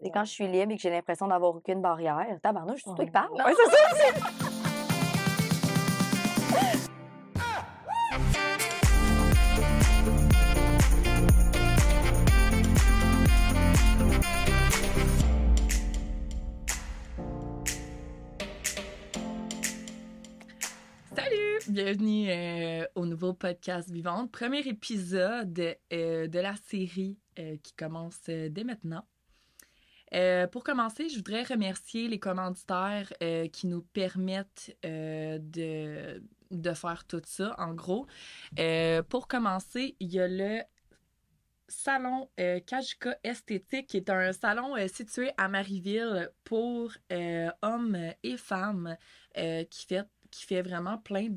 Et quand je suis libre et que j'ai l'impression d'avoir aucune barrière, tabarnouche, c'est toi qui parles. Ouais, c'est ça. Salut! Bienvenue euh, au nouveau podcast Vivante. Premier épisode euh, de la série euh, qui commence dès maintenant. Pour commencer, je voudrais remercier les commanditaires qui nous permettent de, de faire tout ça. En gros, pour commencer, il y a le salon Kajuka Esthétique, qui est un salon situé à Marieville pour hommes et femmes qui fait vraiment plein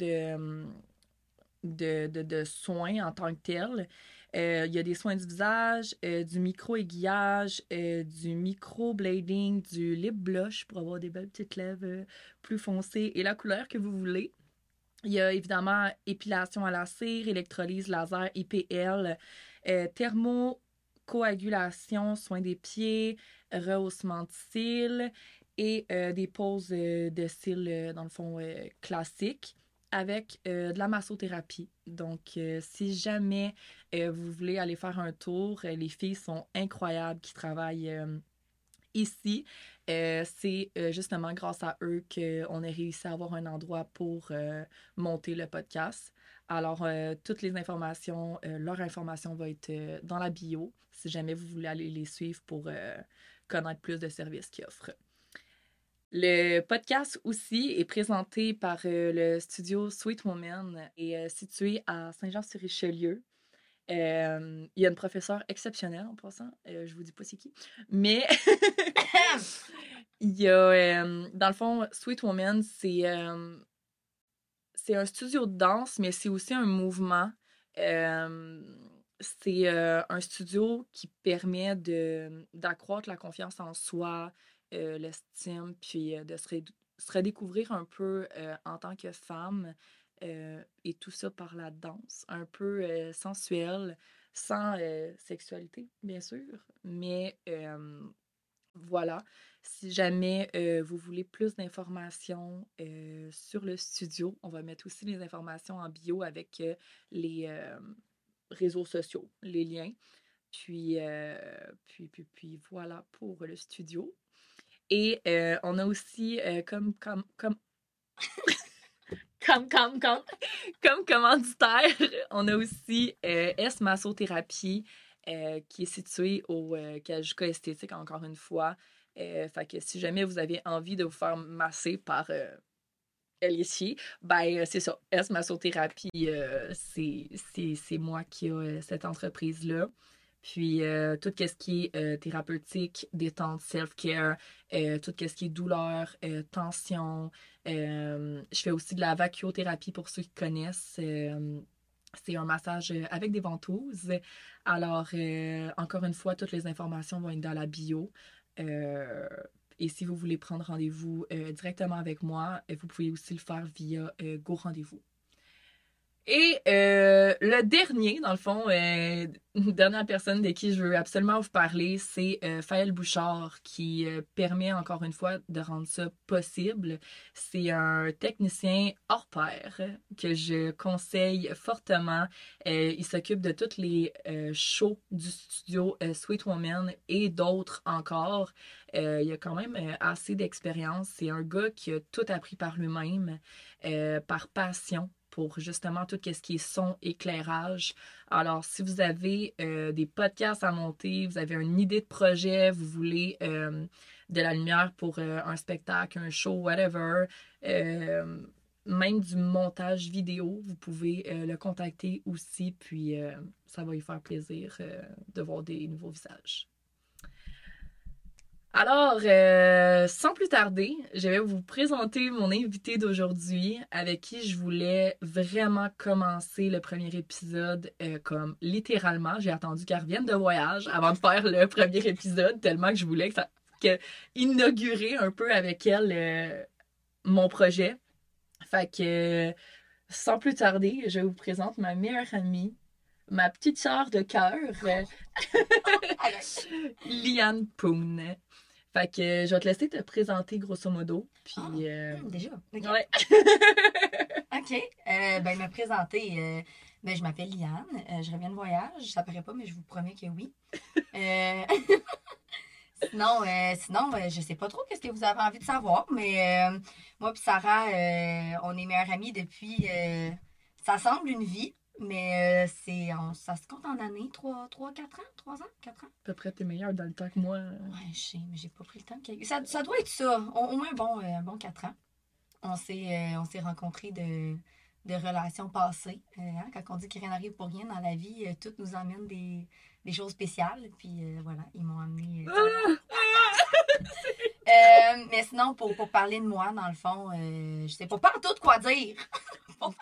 de, soins en tant que tel. Euh, il y a des soins du visage, euh, du micro-aiguillage, euh, du micro-blading, du lip blush pour avoir des belles petites lèvres plus foncées et la couleur que vous voulez. Il y a évidemment épilation à la cire, électrolyse laser, IPL, thermocoagulation, soins des pieds, rehaussement de cils, et des poses de euh, dans le fond, classique avec de la massothérapie. Donc, si jamais vous voulez aller faire un tour, les filles sont incroyables qui travaillent ici. c'est justement grâce à eux qu'on a réussi à avoir un endroit pour monter le podcast. Alors, toutes les informations, leur information va être dans la bio si jamais vous voulez aller les suivre pour connaître plus de services qu'ils offrent. Le podcast aussi est présenté par euh, le studio Sweet Woman et euh, situé à Saint-Jean-sur-Richelieu. Euh, il y a une professeure exceptionnelle en passant. je vous dis pas c'est qui. Mais il y a, dans le fond, Sweet Woman, c'est c'est un studio de danse, mais c'est aussi un mouvement. c'est un studio qui permet d'accroître la confiance en soi, euh, l'estime, puis euh, de se, redécouvrir un peu euh, en tant que femme et tout ça par la danse, un peu sensuelle, sans sexualité, bien sûr, mais voilà, si jamais vous voulez plus d'informations sur le studio, on va mettre aussi les informations en bio avec les réseaux sociaux, les liens. Puis, puis, puis, puis voilà pour le studio. Et euh, on a aussi euh, comme, comme, comme, comme, comme, comme, comme commanditaire, on a aussi euh, S Massothérapie qui est située au Kajuka Esthétique, encore une fois. fait que si jamais vous avez envie de vous faire masser par ici, ben c'est ça. S Massothérapie, c'est moi qui ai cette entreprise-là. Puis euh, tout ce qui est euh, thérapeutique, détente, self-care, euh, tout ce qui est douleur, tension. je fais aussi de la vacuothérapie pour ceux qui connaissent. c'est un massage avec des ventouses. Alors, encore une fois, toutes les informations vont être dans la bio. et si vous voulez prendre rendez-vous directement avec moi, vous pouvez aussi le faire via Go Rendez-vous. Et euh, le dernier, dans le fond, euh, une dernière personne de qui je veux absolument vous parler, c'est euh, Faël Bouchard qui euh, permet encore une fois de rendre ça possible. C'est un technicien hors pair que je conseille fortement. il s'occupe de tous les shows du studio Sweet Woman et d'autres encore. il a quand même assez d'expérience. C'est un gars qui a tout appris par lui-même, par passion pour justement tout ce qui est son, éclairage. Alors, si vous avez euh, des podcasts à monter, vous avez une idée de projet, vous voulez euh, de la lumière pour euh, un spectacle, un show, whatever, même du montage vidéo, vous pouvez le contacter aussi, puis ça va lui faire plaisir de voir des nouveaux visages. Alors, euh, sans plus tarder, je vais vous présenter mon invité d'aujourd'hui avec qui je voulais vraiment commencer le premier épisode euh, comme littéralement. J'ai attendu qu'elle revienne de voyage avant de faire le premier épisode tellement que je voulais que ça, inaugurer un peu avec elle euh, mon projet. Fait que, sans plus tarder, je vous présente ma meilleure amie, ma petite sœur de cœur, euh, Liane Poon. Fait que euh, je vais te laisser te présenter grosso modo. Puis. Ah, euh, déjà. ok. ouais. Euh, ben, me présenter. euh, ben, je m'appelle Liane. je reviens de voyage. Ça paraît pas, mais je vous promets que oui. Sinon, sinon je sais pas trop qu'est-ce que vous avez envie de savoir, mais moi et Sarah, on est meilleures amies depuis. ça semble une vie, mais euh, c'est on- ça se compte en années. 3, 3 4 ans 3 ans 4 ans À peu près, t'es meilleure dans le temps que moi. Ouais, je sais, mais j'ai pas pris le temps. Ça, ça doit être ça. Au, au moins un bon, euh, bon 4 ans. On s'est euh, on s'est rencontrés de, de relations passées. Euh, hein, quand on dit que rien n'arrive pour rien dans la vie, tout nous emmène des, des choses spéciales. Puis voilà, ils m'ont amené. euh, mais sinon, pour, pour parler de moi, dans le fond, je sais pas, pas en tout quoi dire.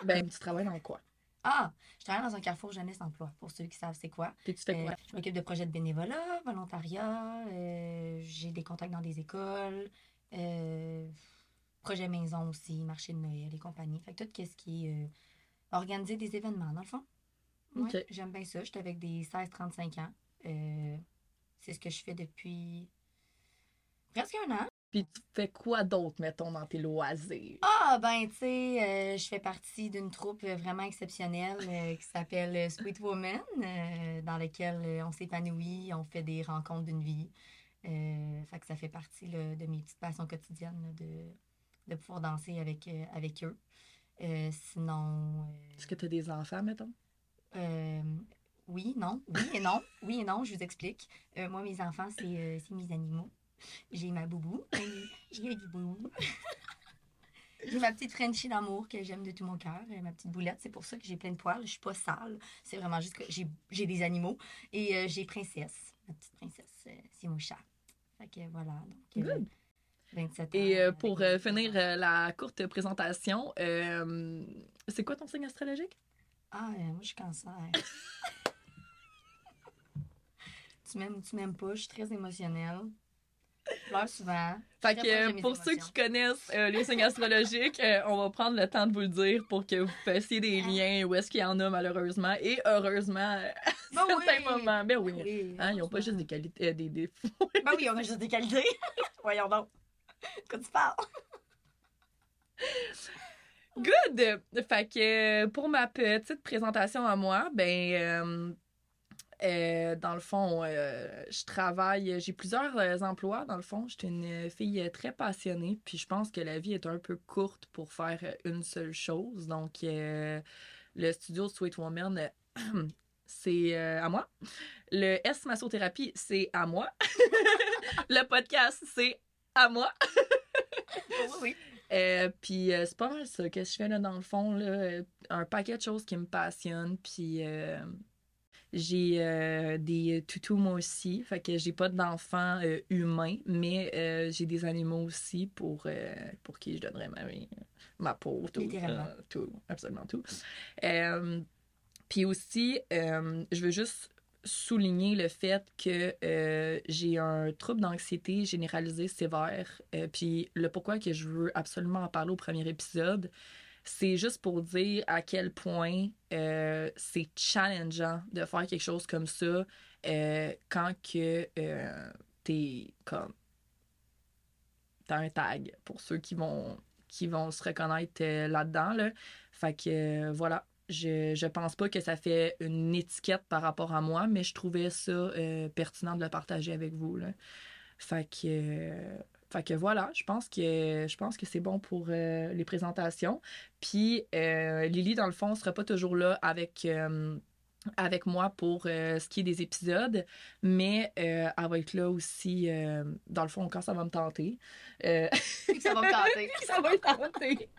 Ben, tu travailles dans quoi? Ah, travaille dans un carrefour jeunesse emploi, pour ceux qui savent c'est quoi. Puis tu fais Euh, je m'occupe de projets de bénévolat, volontariat, euh, j'ai des contacts dans des écoles, euh, projet maison aussi, marché de Noël et compagnie. Fait que tout ce qui est organiser des événements, dans le fond. Ouais, Ok. J'aime bien ça. J'étais avec des 16-35 ans. C'est ce que je fais depuis presque un an. Puis tu fais quoi d'autre, mettons, dans tes loisirs? Ah, ben, tu sais, euh, je fais partie d'une troupe vraiment exceptionnelle euh, qui s'appelle Sweet Woman, euh, dans laquelle on s'épanouit, on fait des rencontres d'une vie. Fait que ça fait partie là, de mes petites passions quotidiennes là, de, de pouvoir danser avec, avec eux. Sinon, Est-ce que tu as des enfants, mettons? oui, non, oui et non, oui et non, je vous explique. Moi, mes enfants, c'est c'est mes animaux. J'ai ma boubou, j'ai du boubou. j'ai ma petite Frenchie d'amour que j'aime de tout mon cœur, euh, ma petite boulette. C'est pour ça que j'ai plein de poils. Je suis pas sale. C'est vraiment juste que j'ai des animaux. Et euh, j'ai Princesse, ma petite princesse, euh, c'est mon chat. Fait que voilà. Donc, Good. 27 ans. Et pour euh, finir la courte présentation, c'est quoi ton signe astrologique? Ah, moi, je suis cancer. tu m'aimes ou tu m'aimes pas, je suis très émotionnelle. Je pleure souvent. Fait que euh, pour ceux qui connaissent euh, les signes astrologiques, euh, on va prendre le temps de vous le dire pour que vous fassiez des liens où est-ce qu'il y en a malheureusement et heureusement à Ben certains oui. moments. Ben oui. Oui, Hein, ils n'ont pas juste des qualités, euh, des défauts. Ben oui, on a juste des qualités. Voyons donc. Quand tu parles? Good! Fait que pour ma petite présentation à moi, ben euh, dans le fond, euh, je travaille, j'ai plusieurs euh, emplois dans le fond. Je suis une fille très passionnée, puis je pense que la vie est un peu courte pour faire une seule chose. Donc, euh, le studio Sweet Woman, c'est à moi. Le S Massothérapie, c'est à moi. le podcast, c'est à moi. Oui. Euh, puis euh, c'est pas mal ça que je fais là dans le fond là, un paquet de choses qui me passionnent puis euh, j'ai euh, des toutous moi aussi. Fait que j'ai pas d'enfants euh, humains mais euh, j'ai des animaux aussi pour euh, pour qui je donnerais ma vie ma peau tout euh, tout absolument tout. Euh, puis aussi euh, je veux juste souligner le fait que euh, j'ai un trouble d'anxiété généralisé sévère. Euh, puis le pourquoi que je veux absolument en parler au premier épisode, c'est juste pour dire à quel point euh, c'est challengeant de faire quelque chose comme ça euh, quand que euh, t'es comme t'as un tag pour ceux qui vont qui vont se reconnaître euh, là-dedans là. Fait que voilà, je, je pense pas que ça fait une étiquette par rapport à moi, mais je trouvais ça pertinent de le partager avec vous. Là. Fait que, fait que voilà, je pense que je pense que c'est bon pour euh, les présentations. Puis euh, Lily, dans le fond, sera pas toujours là avec. euh, avec moi pour ce qui est des épisodes, mais elle va être là aussi, dans le fond, quand ça va me tenter. Ça va me tenter. ça va être tenté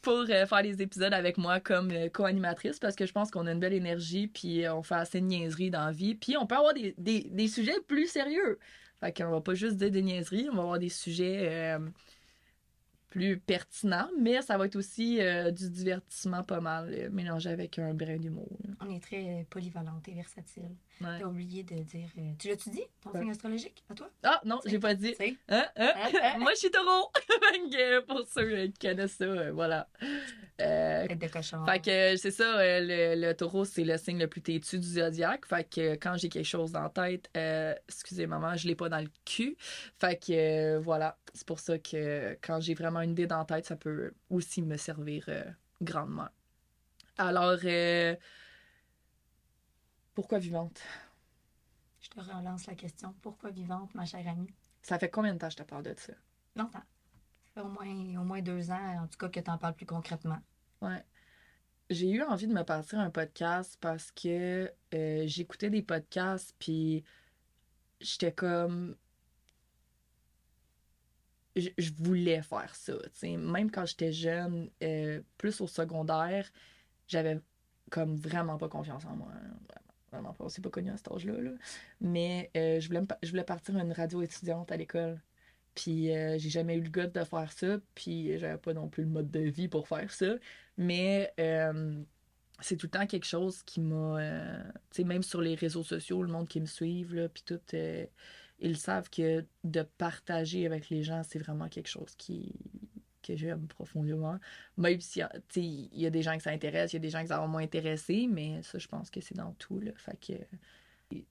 pour faire des épisodes avec moi comme co-animatrice parce que je pense qu'on a une belle énergie puis on fait assez de niaiseries dans la vie puis on peut avoir des, des, des sujets plus sérieux fait qu'on va pas juste dire des niaiseries on va avoir des sujets euh, plus pertinents mais ça va être aussi euh, du divertissement pas mal euh, mélangé avec un brin d'humour. On est très polyvalente et versatile. Ouais. T'as oublié de dire. euh, tu l'as-tu dit, ton Ouais. signe astrologique, à toi? ah non j'ai pas dit? Hein, hein? Hein, hein? Moi, je suis taureau. Que, pour ceux euh, qui connaissent ça, euh, voilà. Euh, Tête de cochon. fait que c'est ça, euh, le, le taureau, c'est le signe le plus têtu du zodiaque. Fait que quand j'ai quelque chose dans la tête, euh, excusez maman, je l'ai pas dans le cul. Fait que euh, voilà, c'est pour ça que quand j'ai vraiment une idée dans la tête, ça peut aussi me servir euh, grandement. Alors, euh, pourquoi vivante? Je te relance la question. Pourquoi vivante, ma chère amie? Ça fait combien de temps que je te parle de ça? Longtemps. Ça fait au moins, au moins deux ans, en tout cas, que tu en parles plus concrètement. Ouais. J'ai eu envie de me partir un podcast parce que euh, j'écoutais des podcasts, puis j'étais comme. Je, je voulais faire ça. Même quand j'étais jeune, euh, plus au secondaire, j'avais comme vraiment pas confiance en moi. hein. Vraiment, pas. On s'est pas connu à cet âge-là. là. Mais euh, je, voulais je voulais partir à une radio étudiante à l'école. Puis euh, j'ai jamais eu le goût de faire ça. Puis j'avais pas non plus le mode de vie pour faire ça. Mais euh, c'est tout le temps quelque chose qui m'a. euh, tu sais, même sur les réseaux sociaux, le monde qui me suivent, là, puis tout, ils savent que de partager avec les gens, c'est vraiment quelque chose qui que j'aime profondément. Même si, il y a des gens que ça intéresse, il y a des gens que ça va moins intéresser, mais ça, je pense que c'est dans tout, là. Fait que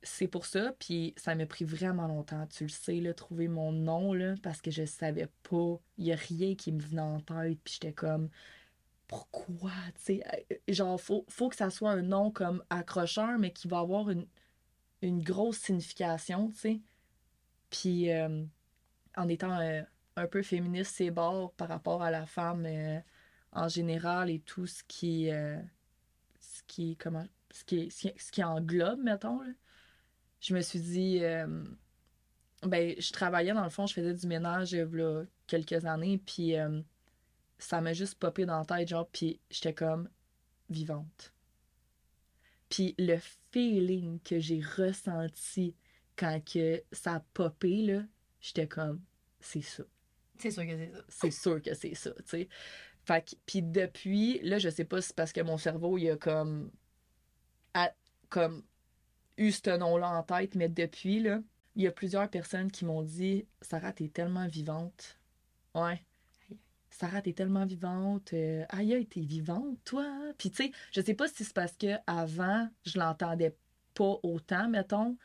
c'est pour ça, puis ça m'a pris vraiment longtemps, tu le sais, là, trouver mon nom, là, parce que je savais pas, il y a rien qui me venait en tête, puis j'étais comme, pourquoi, tu sais, euh, genre, faut, faut que ça soit un nom comme accrocheur, mais qui va avoir une, une grosse signification, tu sais. Puis, euh, en étant euh, un peu féministe, c'est bords par rapport à la femme euh, en général et tout ce qui, euh, ce qui, comment, ce qui, ce qui, englobe, mettons, là. Je me suis dit, euh, ben, je travaillais dans le fond, je faisais du ménage a quelques années, puis ça m'a juste popé dans la tête, genre, puis j'étais comme vivante. Puis le feeling que j'ai ressenti quand que ça a popé, là, j'étais comme, c'est ça. C'est sûr que c'est ça. C'est sûr que c'est ça, tu sais. Fait que, puis depuis, là, je sais pas si c'est parce que mon cerveau, il a comme, a- comme eu ce nom-là en tête, mais depuis, là, il y a plusieurs personnes qui m'ont dit Sarah, t'es tellement vivante. Ouais. Sarah, t'es tellement vivante. Euh, aïe, aïe, t'es vivante, toi. Puis, tu sais, je sais pas si c'est parce que avant je l'entendais pas autant, mettons.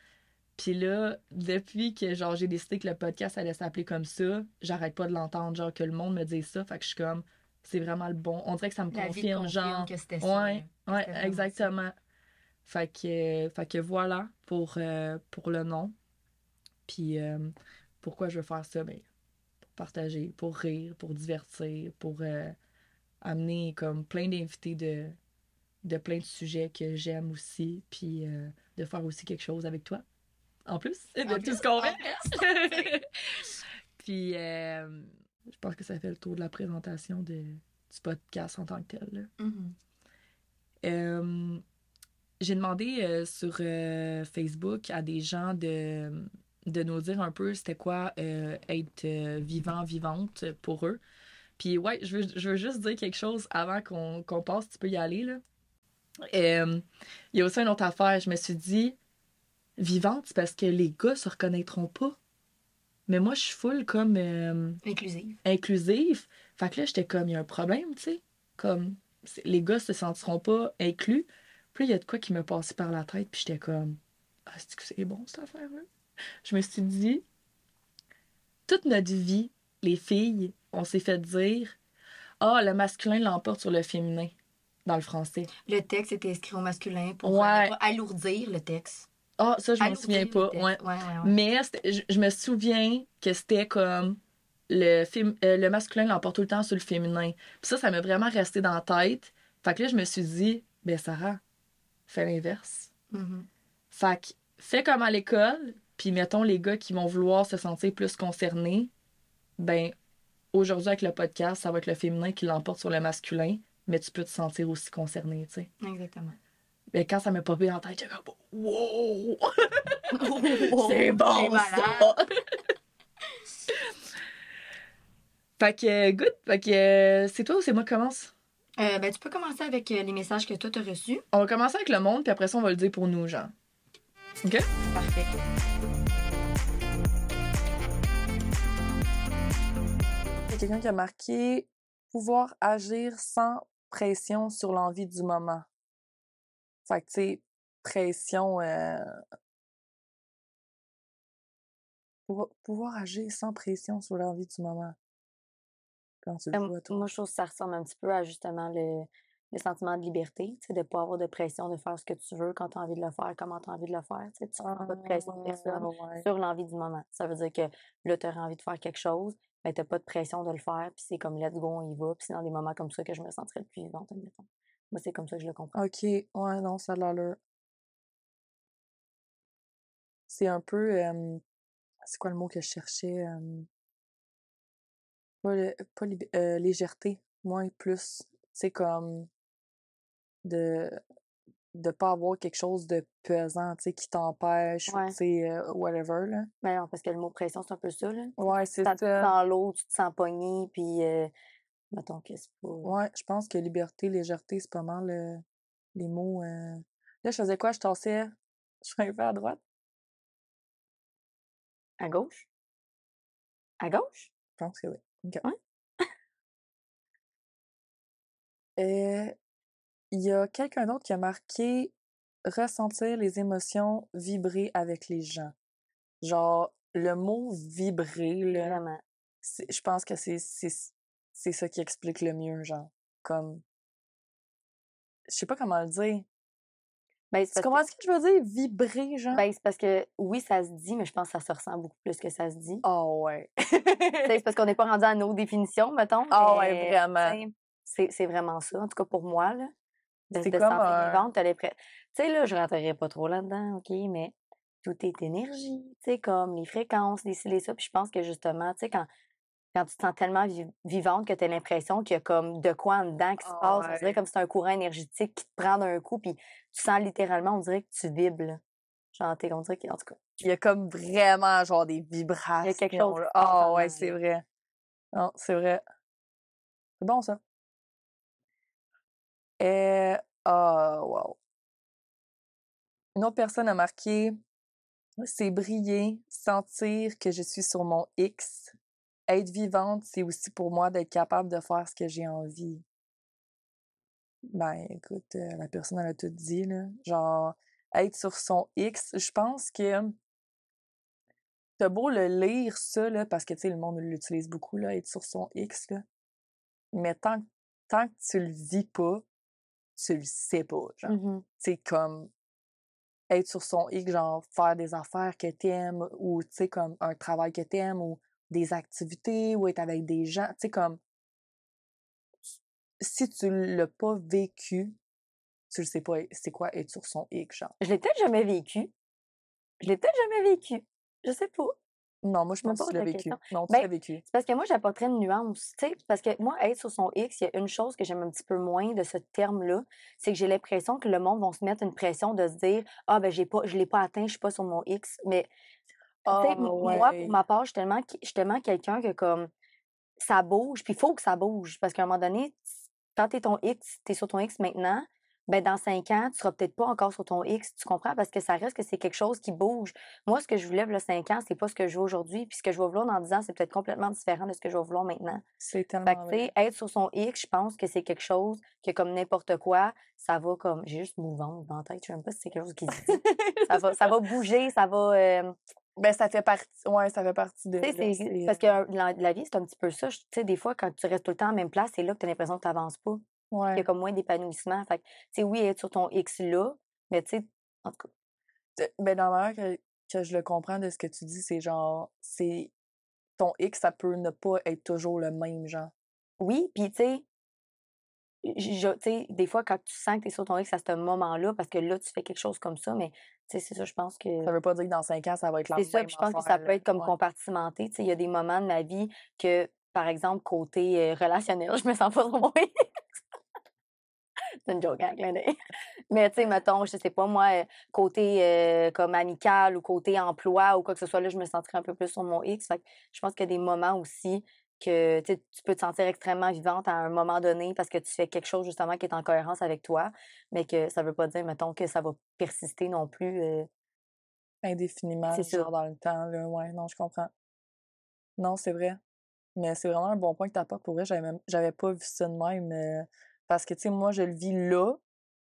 Puis là, depuis que genre j'ai décidé que le podcast allait s'appeler comme ça, j'arrête pas de l'entendre, genre que le monde me dise ça. Fait que je suis comme, c'est vraiment le bon. On dirait que ça me confirme, confirme genre. que c'était ça. Ouais, ouais, exactement. Fait que, fait que voilà pour, euh, pour le nom. Puis euh, pourquoi je veux faire ça? Ben, pour partager, pour rire, pour divertir, pour euh, amener comme plein d'invités de, de plein de sujets que j'aime aussi, puis de faire aussi quelque chose avec toi. En plus de En tout plus, ce qu'on fait. puis euh, je pense que ça fait le tour de la présentation de, du podcast en tant que tel. là. Mhm. Euh, j'ai demandé euh, sur Facebook à des gens de, de nous dire un peu c'était quoi être vivant, vivante pour eux. Puis ouais, je veux, je veux juste dire quelque chose avant qu'on qu'on passe, tu peux y aller là. Il y a aussi une autre affaire, je me suis dit vivante, c'est parce que les gars se reconnaîtront pas. Mais moi, je suis full comme euh, Inclusive. inclusive. Fait que là, j'étais comme, il y a un problème, tu sais. Comme, les gars se sentiront pas inclus. Puis il y a de quoi qui me passait par la tête, puis j'étais comme, ah, c'est que c'est bon, cette affaire-là? Je me suis dit, toute notre vie, les filles, on s'est fait dire, ah, le masculin l'emporte sur le féminin, dans le français. Le texte était écrit au masculin pour Ouais. pas alourdir le texte. Ah, ça, je m'en souviens pas. texte. Ouais. Ouais, ouais, ouais. Mais je, je me souviens que c'était comme le, euh, le masculin l'emporte tout le temps sur le féminin. Puis ça, ça m'a vraiment resté dans la tête. Fait que là, je me suis dit, ben Sarah, fais l'inverse. Mhm. Fait que fais comme à l'école, puis mettons les gars qui vont vouloir se sentir plus concernés, ben aujourd'hui avec le podcast, ça va être le féminin qui l'emporte sur le masculin, mais tu peux te sentir aussi concerné, tu sais. Exactement. Ben quand ça m'a popé en tête, j'ai comme wow! C'est bon, C'est ça! fait que, good. Fait que, euh, c'est toi ou c'est moi qui commence? Euh, ben, tu peux commencer avec euh, les messages que toi, t'as reçus. On va commencer avec le monde, puis après ça, on va le dire pour nous, genre. OK? Parfait. Il y a quelqu'un qui a marqué pouvoir agir sans pression sur l'envie du moment. Fait que, tu sais, pression... euh, pour- pouvoir agir sans pression sur l'envie du moment. Quand tu le vois, toi. moi, je trouve que ça ressemble un petit peu à justement le, le sentiment de liberté, tu sais, de ne pas avoir de pression de faire ce que tu veux quand tu as envie de le faire, comment tu as envie de le faire. Tu tu prends pas de pression de personne Ah, ouais. sur l'envie du moment. Ça veut dire que là, tu aurais envie de faire quelque chose, mais tu n'as pas de pression de le faire, puis c'est comme let's go, on y va. Puis c'est dans des moments comme ça que je me sentirais le plus vivante, admettons. Moi, c'est comme ça que je le comprends. OK, ouais, non, ça a l'allure. C'est un peu, euh, c'est quoi le mot que je cherchais? euh, pas, le- pas lib- euh, légèreté, moins plus. C'est comme de de pas avoir quelque chose de pesant, tu sais, qui t'empêche, ou Ouais. tu sais, euh, whatever, là. Mais non, parce que le mot pression, c'est un peu ça, là. Ouais, c'est te ça. sens l'eau, tu te sens pogné, puis euh, mettons que c'est pas. Ouais, je pense que liberté, légèreté, c'est pas mal euh, les mots. euh. Là, je faisais quoi? Je tassais, je suis un peu à droite. À gauche? À gauche? Je pense que oui. OK. Ouais. Euh, Il y a quelqu'un d'autre qui a marqué ressentir les émotions, vibrer avec les gens. Genre, le mot vibrer, là, je pense que c'est c'est ça qui explique le mieux, genre. Comme. Je sais pas comment le dire. Ben, c'est Tu que- comprends ce que je veux dire? Vibrer, genre? Ben, c'est parce que oui, ça se dit, mais je pense que ça se ressent beaucoup plus que ça se dit. Oh, ouais. C'est parce qu'on n'est pas rendu à nos définitions, mettons. Ah ouais, vraiment. C'est c'est vraiment ça, en tout cas pour moi. Là, de, C'est comme sentir un- vivante, t'as l'impression- Tu sais, là, je rentrerai pas trop là-dedans, OK, mais tout est énergie, tu sais, comme les fréquences, les ci, les ça. Puis je pense que justement, tu sais, quand, quand tu te sens tellement vi- vivante que tu as l'impression qu'il y a comme de quoi en dedans qui se Ah passe, on ouais. dirait comme c'est un courant énergétique qui te prend d'un coup, puis tu sens littéralement, on dirait que tu vibres. là. Genre, t'es- on dirait en tout cas, Il y a comme vraiment, genre, des vibrations. quelque chose qui là. se passe Ah, en ouais, c'est vrai. Non, c'est vrai. C'est bon, ça. Et, ah, wow. Une autre personne a marqué c'est briller, sentir que je suis sur mon X. Être vivante, c'est aussi pour moi d'être capable de faire ce que j'ai envie. Ben, écoute, euh, la personne, elle a tout dit, là. Genre, être sur son X, je pense que t'as beau le lire, ça, là, parce que, tu sais, le monde l'utilise beaucoup, là, être sur son X, là. Mais tant, tant que tu le vis pas, tu le sais pas, genre. Mhm. C'est comme être sur son X, genre faire des affaires que t'aimes ou, tu sais, comme un travail que t'aimes ou des activités ou être avec des gens, tu sais, comme si tu l'as pas vécu, tu le sais pas c'est quoi être sur son X, genre. Je l'ai peut-être jamais vécu. Je l'ai peut-être jamais vécu. Je sais pas. Non, moi, je pense que tu l'as la vécu. Non, tu Ben, l'as vécu. C'est parce que moi, j'apporterais une nuance. tu sais, Parce que moi, être sur son X, il y a une chose que j'aime un petit peu moins de ce terme-là, c'est que j'ai l'impression que le monde va se mettre une pression de se dire Ah, ben, j'ai pas, je l'ai pas atteint, je suis pas sur mon X. Mais, Ah, moi, pour ma part, je suis tellement, tellement quelqu'un que, comme, ça bouge, puis il faut que ça bouge. Parce qu'à un moment donné, quand tu es ton X, tu es sur ton X maintenant, ben dans cinq ans, tu seras peut-être pas encore sur ton X, tu comprends? Parce que ça reste que c'est quelque chose qui bouge. Moi, ce que je voulais, là, cinq ans, c'est pas ce que je veux aujourd'hui. Puis ce que je vais vouloir dans 10 ans, c'est peut-être complètement différent de ce que je vais vouloir maintenant. C'est tellement Fait que, vrai. être sur son X, je pense que c'est quelque chose que, comme n'importe quoi, ça va comme. J'ai juste mouvante dans la tête, je sais même pas si c'est quelque chose qui dit. ça, va, ça va bouger, ça va. euh, Ben, ça fait partie, ouais, ça fait partie de. là, parce que la, la vie, c'est un petit peu ça. Tu sais, des fois, quand tu restes tout le temps la même place, c'est là que tu as l'impression que tu n'avances pas. Il y a comme moins d'épanouissement. Fait que, oui, être sur ton X là, mais tu sais, en tout cas, Ben, dans la manière que, que je le comprends de ce que tu dis, c'est genre, c'est ton X, ça peut ne pas être toujours le même, genre. oui, puis tu sais, je- des fois, quand tu sens que tu es sur ton X à ce moment-là, parce que là, tu fais quelque chose comme ça, mais c'est ça, je pense que. Ça veut pas dire que dans cinq ans, ça va être la C'est ça, puis je pense que ça peut être comme Ouais. compartimenté. Il y a des moments de ma vie que, par exemple, côté euh, relationnel, je me sens pas sur mon X. C'est une joke, hein. Mais tu sais, mettons, je sais pas, moi, euh, côté euh, comme amical ou côté emploi ou quoi que ce soit, là, je me sentirais un peu plus sur mon X. Fait que je pense qu'il y a des moments aussi que tu peux te sentir extrêmement vivante à un moment donné parce que tu fais quelque chose justement qui est en cohérence avec toi, mais que ça veut pas dire, mettons, que ça va persister non plus. euh, Indéfiniment, C'est genre dans le temps, là. Ouais, non, je comprends. Non, c'est vrai. Mais c'est vraiment un bon point que tu apportes. Pour vrai, j'avais même, j'avais pas vu ça de même. euh, Parce que, tu sais, moi, je le vis là,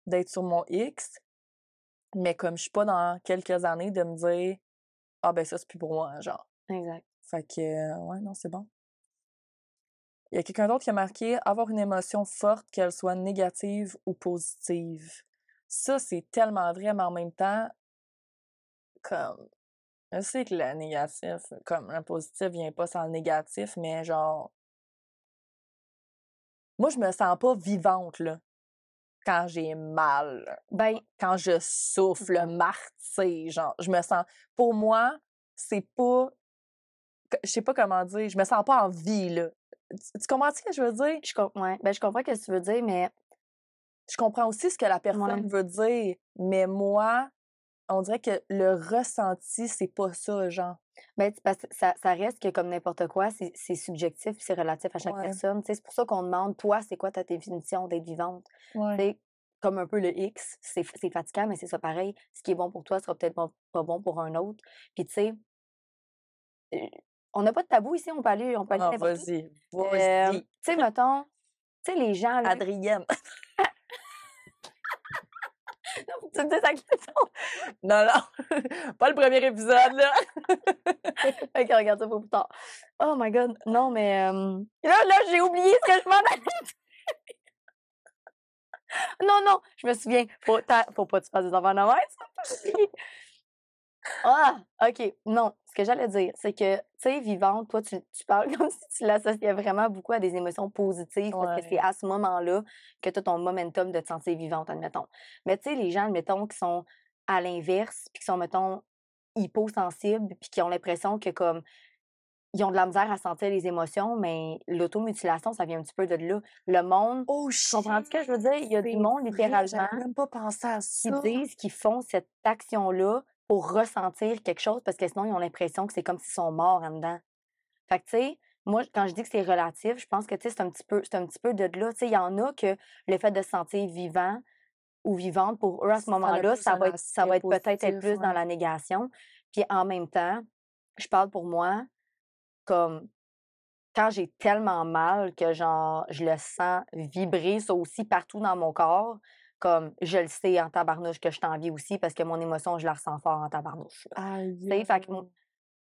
d'être sur mon X, mais comme je suis pas dans quelques années de me dire Ah ben ça, c'est plus pour moi, genre. Exact. Fait que euh, ouais, non, c'est bon. Il y a quelqu'un d'autre qui a marqué avoir une émotion forte, qu'elle soit négative ou positive. Ça, c'est tellement vrai, mais en même temps, comme je sais que le négatif, comme le positif vient pas sans le négatif, mais genre moi, je me sens pas vivante, là, quand j'ai mal, Ben, quand je souffle, le martyr, genre, je me sens, pour moi, c'est pas, je sais pas comment dire, je me sens pas en vie, là. Tu, comprends ce que je veux dire? je, com- ouais, ben, je comprends ce que tu veux dire, mais Je comprends aussi ce que la personne veut dire, mais moi, on dirait que le ressenti, c'est pas ça, genre. Ben, parce que ça, ça reste que comme n'importe quoi, c'est subjectif c'est relatif à chaque Ouais. personne. C'est pour ça qu'on demande, toi, c'est quoi ta définition d'être vivante? Ouais. Comme un peu le X, c'est fatigant, mais c'est ça pareil. Ce qui est bon pour toi sera peut-être bon- pas bon pour un autre. Puis tu sais, euh, on n'a pas de tabou ici, on peut aller, on peut aller Ah, vas-y, Euh, vas-y. tu sais, mettons, tu sais, les gens, là, Adrienne. faut que tu me dises Non, non, pas le premier épisode, là. Ok, regarde ça pour plus tard. Oh my god, non, mais euh, là, là, j'ai oublié ce que je m'en. Non, non, je me souviens. Faut, faut pas que tu fasses des enfants de même, ça, faut oublier. Ah, ok. Non, ce que j'allais dire, c'est que, tu sais, vivante, toi, tu, tu parles comme si tu l'associais vraiment beaucoup à des émotions positives parce que c'est à ce moment-là que tu as ton momentum de te sentir vivante, admettons. Mais tu sais, les gens, admettons, qui sont à l'inverse, puis qui sont, mettons, hyposensibles, puis qui ont l'impression que, comme, ils ont de la misère à sentir les émotions, mais l'automutilation, ça vient un petit peu de là. Le monde, Oh, comprends-tu ce que je veux dire? Il y a du monde, littéralement, même pas pensé à qui ça. disent qu'ils font cette action-là pour ressentir quelque chose parce que sinon, ils ont l'impression que c'est comme s'ils sont morts en dedans. Fait que, tu sais, moi, quand je dis que c'est relatif, je pense que, tu sais, c'est un petit peu, c'est un petit peu de là. Tu sais, il y en a que le fait de se sentir vivant ou vivante, pour eux, à ce moment-là, ça va être, ça va être peut-être être plus dans la négation. Puis en même temps, je parle pour moi, comme quand j'ai tellement mal que genre je le sens vibrer ça aussi partout dans mon corps, comme je le sais en tabarnouche que je t'envie aussi parce que mon émotion, je la ressens fort en tabarnouche. Aïe. Tu sais, fait que moi-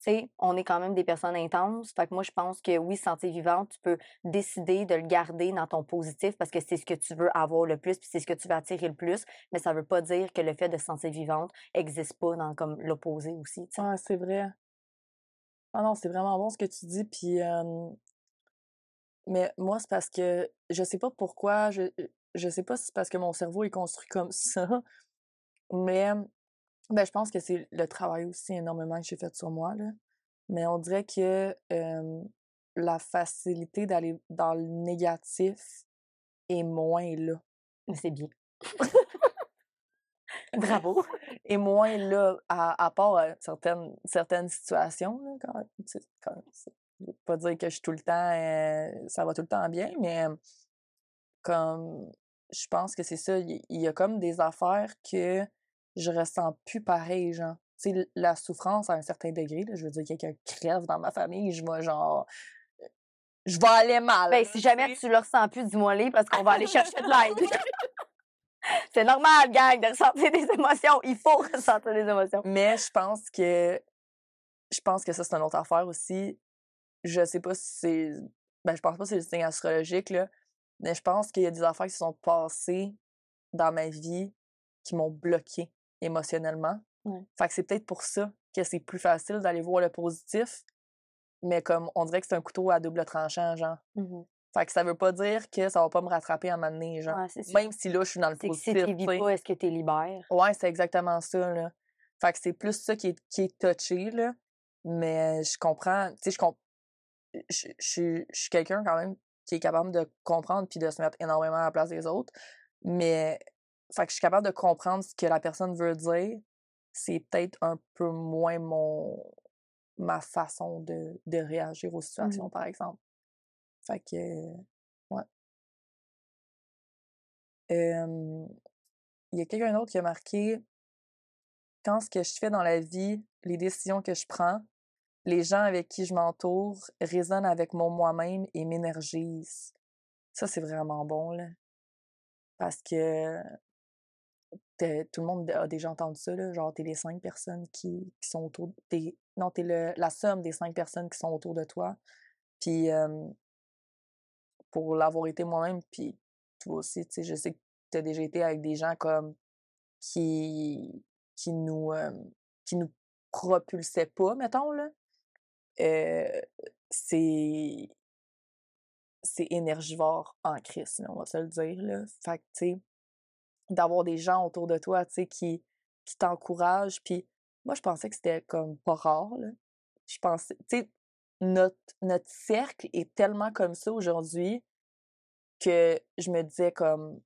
Tu sais, on est quand même des personnes intenses. Fait que moi, je pense que oui, sentir vivante, tu peux décider de le garder dans ton positif parce que c'est ce que tu veux avoir le plus, puis c'est ce que tu veux attirer le plus. Mais ça veut pas dire que le fait de se sentir vivante existe pas dans comme l'opposé aussi. Ouais, c'est vrai. Ah non, c'est vraiment bon ce que tu dis. Puis, euh, mais moi, c'est parce que je sais pas pourquoi, je, je sais pas si c'est parce que mon cerveau est construit comme ça, mais ben, je pense que c'est le travail aussi énormément que j'ai fait sur moi, là. Mais on dirait que euh, la facilité d'aller dans le négatif est moins là. Mais c'est bien. Bravo. Et moins là, à, à part certaines, certaines situations, là, quand, quand- pas dire que je suis tout le temps, euh, ça va tout le temps bien, mais comme, je pense que c'est ça, il y, a comme des affaires que je ressens plus pareil, genre. Tu sais, la souffrance à un certain degré, là, je veux dire, quelqu'un crève dans ma famille, je vais genre, je vais aller mal. Ben, si jamais tu le ressens plus, dis-moi les parce qu'on va aller chercher de l'aide. c'est normal, gang, de ressentir des émotions. Il faut ressentir des émotions. Mais je pense que je pense que ça, c'est une autre affaire aussi. Je sais pas si c'est. Ben, je pense pas que c'est le signe astrologique, là. Mais je pense qu'il y a des affaires qui se sont passées dans ma vie qui m'ont bloqué émotionnellement. Ouais. Fait que c'est peut-être pour ça que c'est plus facile d'aller voir le positif. Mais comme on dirait que c'est un couteau à double tranchant, genre. Fait que ça veut pas dire que ça va pas me rattraper à un moment donné, genre. Ouais. Même si là, je suis dans le C'est que si positif. tu vis tu sais. pas, est-ce que tu libères? Ouais, c'est exactement ça, là. Fait que c'est plus ça qui est, qui est touché, là. Mais je comprends, tu sais, je, comp- je, je, je suis quelqu'un quand même qui est capable de comprendre puis de se mettre énormément à la place des autres. Mais, fait que je suis capable de comprendre ce que la personne veut dire. C'est peut-être un peu moins mon, ma façon de, de réagir aux situations, par exemple. Fait que, ouais. Euh, il y a quelqu'un d'autre qui a marqué quand ce que je fais dans la vie, les décisions que je prends, les gens avec qui je m'entoure résonnent avec mon moi-même et m'énergisent. Ça, c'est vraiment bon, là. Parce que tout le monde a déjà entendu ça, là, genre, t'es les cinq personnes qui, sont autour... T'es, non, t'es le, la somme des cinq personnes qui sont autour de toi. Puis, pour l'avoir été moi-même, puis toi aussi, tu sais, je sais que t'as déjà été avec des gens comme qui, qui nous, qui nous propulsaient pas, mettons, là. Euh, c'est énergivore en crise, on va se le dire, là. Fait que, tu sais, d'avoir des gens autour de toi, tu sais, qui, qui t'encouragent, puis moi, je pensais que c'était comme pas rare. Je pensais, tu sais, notre, notre cercle est tellement comme ça aujourd'hui que je me disais comme,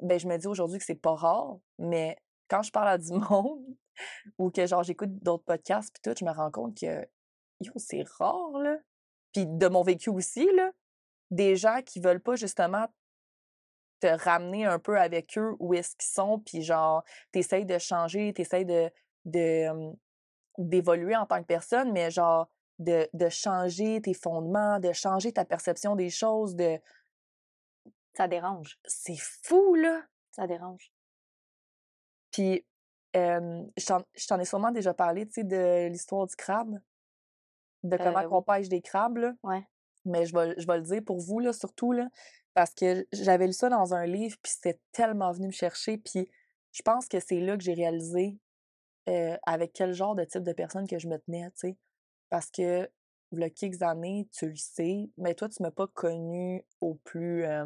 ben, je me dis aujourd'hui que c'est pas rare, mais quand je parle à du monde ou que genre j'écoute d'autres podcasts puis tout, je me rends compte que yo, c'est rare là. Puis de mon vécu aussi là, des gens qui veulent pas justement te ramener un peu avec eux où est-ce qu'ils sont puis genre t'essayes de changer, t'essayes de de d'évoluer en tant que personne, mais genre de, de changer tes fondements, de changer ta perception des choses, de Ça dérange. c'est fou là. Ça dérange. Puis, euh, je t'en ai sûrement déjà parlé, tu sais, de l'histoire du crabe, de comment Euh, qu'on pêche des crabes, là. Ouais. Mais je vais, je vais le dire pour vous, là, surtout, là, parce que j'avais lu ça dans un livre, puis c'était tellement venu me chercher, puis je pense que c'est là que j'ai réalisé euh, avec quel genre de type de personne que je me tenais, tu sais. Parce que, a quelques années, tu le sais, mais toi, tu m'as pas connu au plus euh,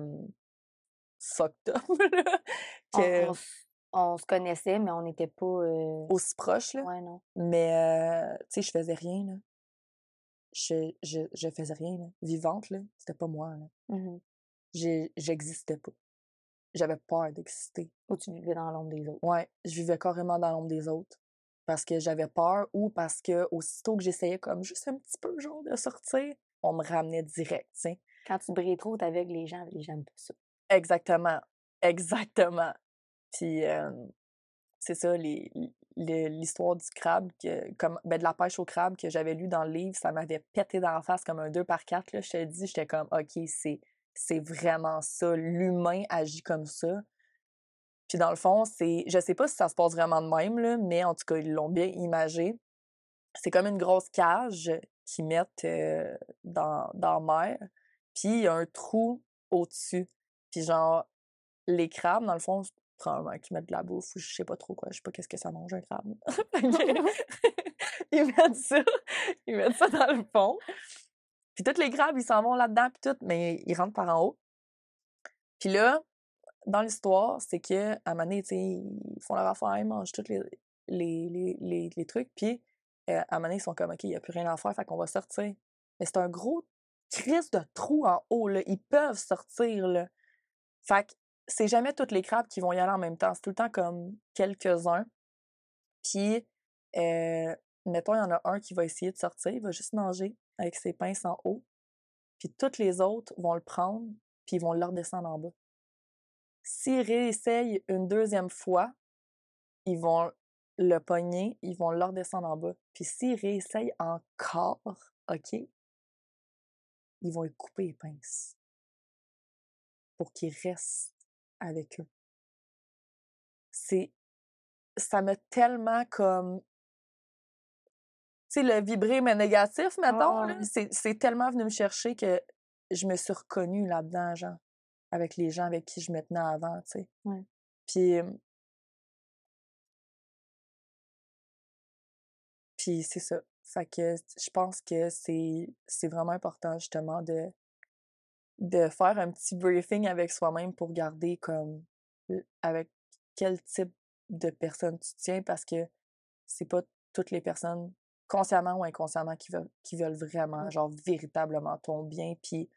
fucked up, là, On, on on se connaissait, mais on n'était pas. euh, aussi proche, là. Ouais, non. Mais, tu sais, je faisais rien, là. Je, je, je faisais rien, là. Vivante, là. C'était pas moi, là. J'ai- J'existais pas. J'avais peur d'exister. Ou tu vivais dans l'ombre des autres. Ouais, je vivais carrément dans l'ombre des autres. Parce que j'avais peur ou parce que aussitôt que j'essayais comme juste un petit peu, genre, de sortir, on me ramenait direct, tu sais. Quand tu brilles trop, t'aveugles les gens, les gens pas ça. Exactement. Exactement. Puis, euh, c'est ça, les- l'histoire du crabe, que, comme, ben, de la pêche au crabe que j'avais lu dans le livre, ça m'avait pété dans la face comme un 2 par 4. Là. Je te dis, j'étais comme, OK, c'est, c'est vraiment ça. L'humain agit comme ça. Puis dans le fond, c'est, je sais pas si ça se passe vraiment de même, là, mais en tout cas, ils l'ont bien imagé. C'est comme une grosse cage qu'ils mettent euh, dans, dans mer, puis il y a un trou au-dessus. Puis genre, les crabes, dans le fond, probablement qu'ils mettent de la bouffe ou je sais pas trop quoi, je sais pas qu'est-ce que ça mange un crabe. Ils mettent ça, ils mettent ça dans le fond. Puis tous les crabes, ils s'en vont là-dedans puis tout, mais ils rentrent par en haut. Puis là, dans l'histoire, c'est que à un moment donné, ils font leur affaire, ils mangent tous les, les, les, les, les trucs, puis euh, à un moment donné, ils sont comme, OK, il n'y a plus rien à faire, fait qu'on va sortir. Mais c'est un gros crise de trou en haut, là. Ils peuvent sortir, là. Fait que c'est jamais toutes les crabes qui vont y aller en même temps. C'est tout le temps comme quelques-uns. Puis, euh, mettons, il y en a un qui va essayer de sortir, il va juste nager avec ses pinces en haut. Puis toutes les autres vont le prendre, puis ils vont le redescendre en bas. S'ils réessayent une deuxième fois, ils vont le pogner, ils vont le redescendre en bas. Puis s'ils réessayent encore, OK, ils vont lui couper les pinces pour qu'il reste avec eux. C'est ça m'a tellement comme tu sais le vibrer mais négatif mettons Ah, c'est tellement venu me chercher que je me suis reconnue là-dedans genre avec les gens avec qui je me tenais avant, tu sais. Ouais. Puis puis c'est ça. Fait que je pense que c'est c'est vraiment important justement de de faire un petit briefing avec soi-même pour garder comme avec quel type de personne tu tiens parce que c'est pas toutes les personnes consciemment ou inconsciemment qui veulent qui veulent vraiment Ouais. genre véritablement ton bien puis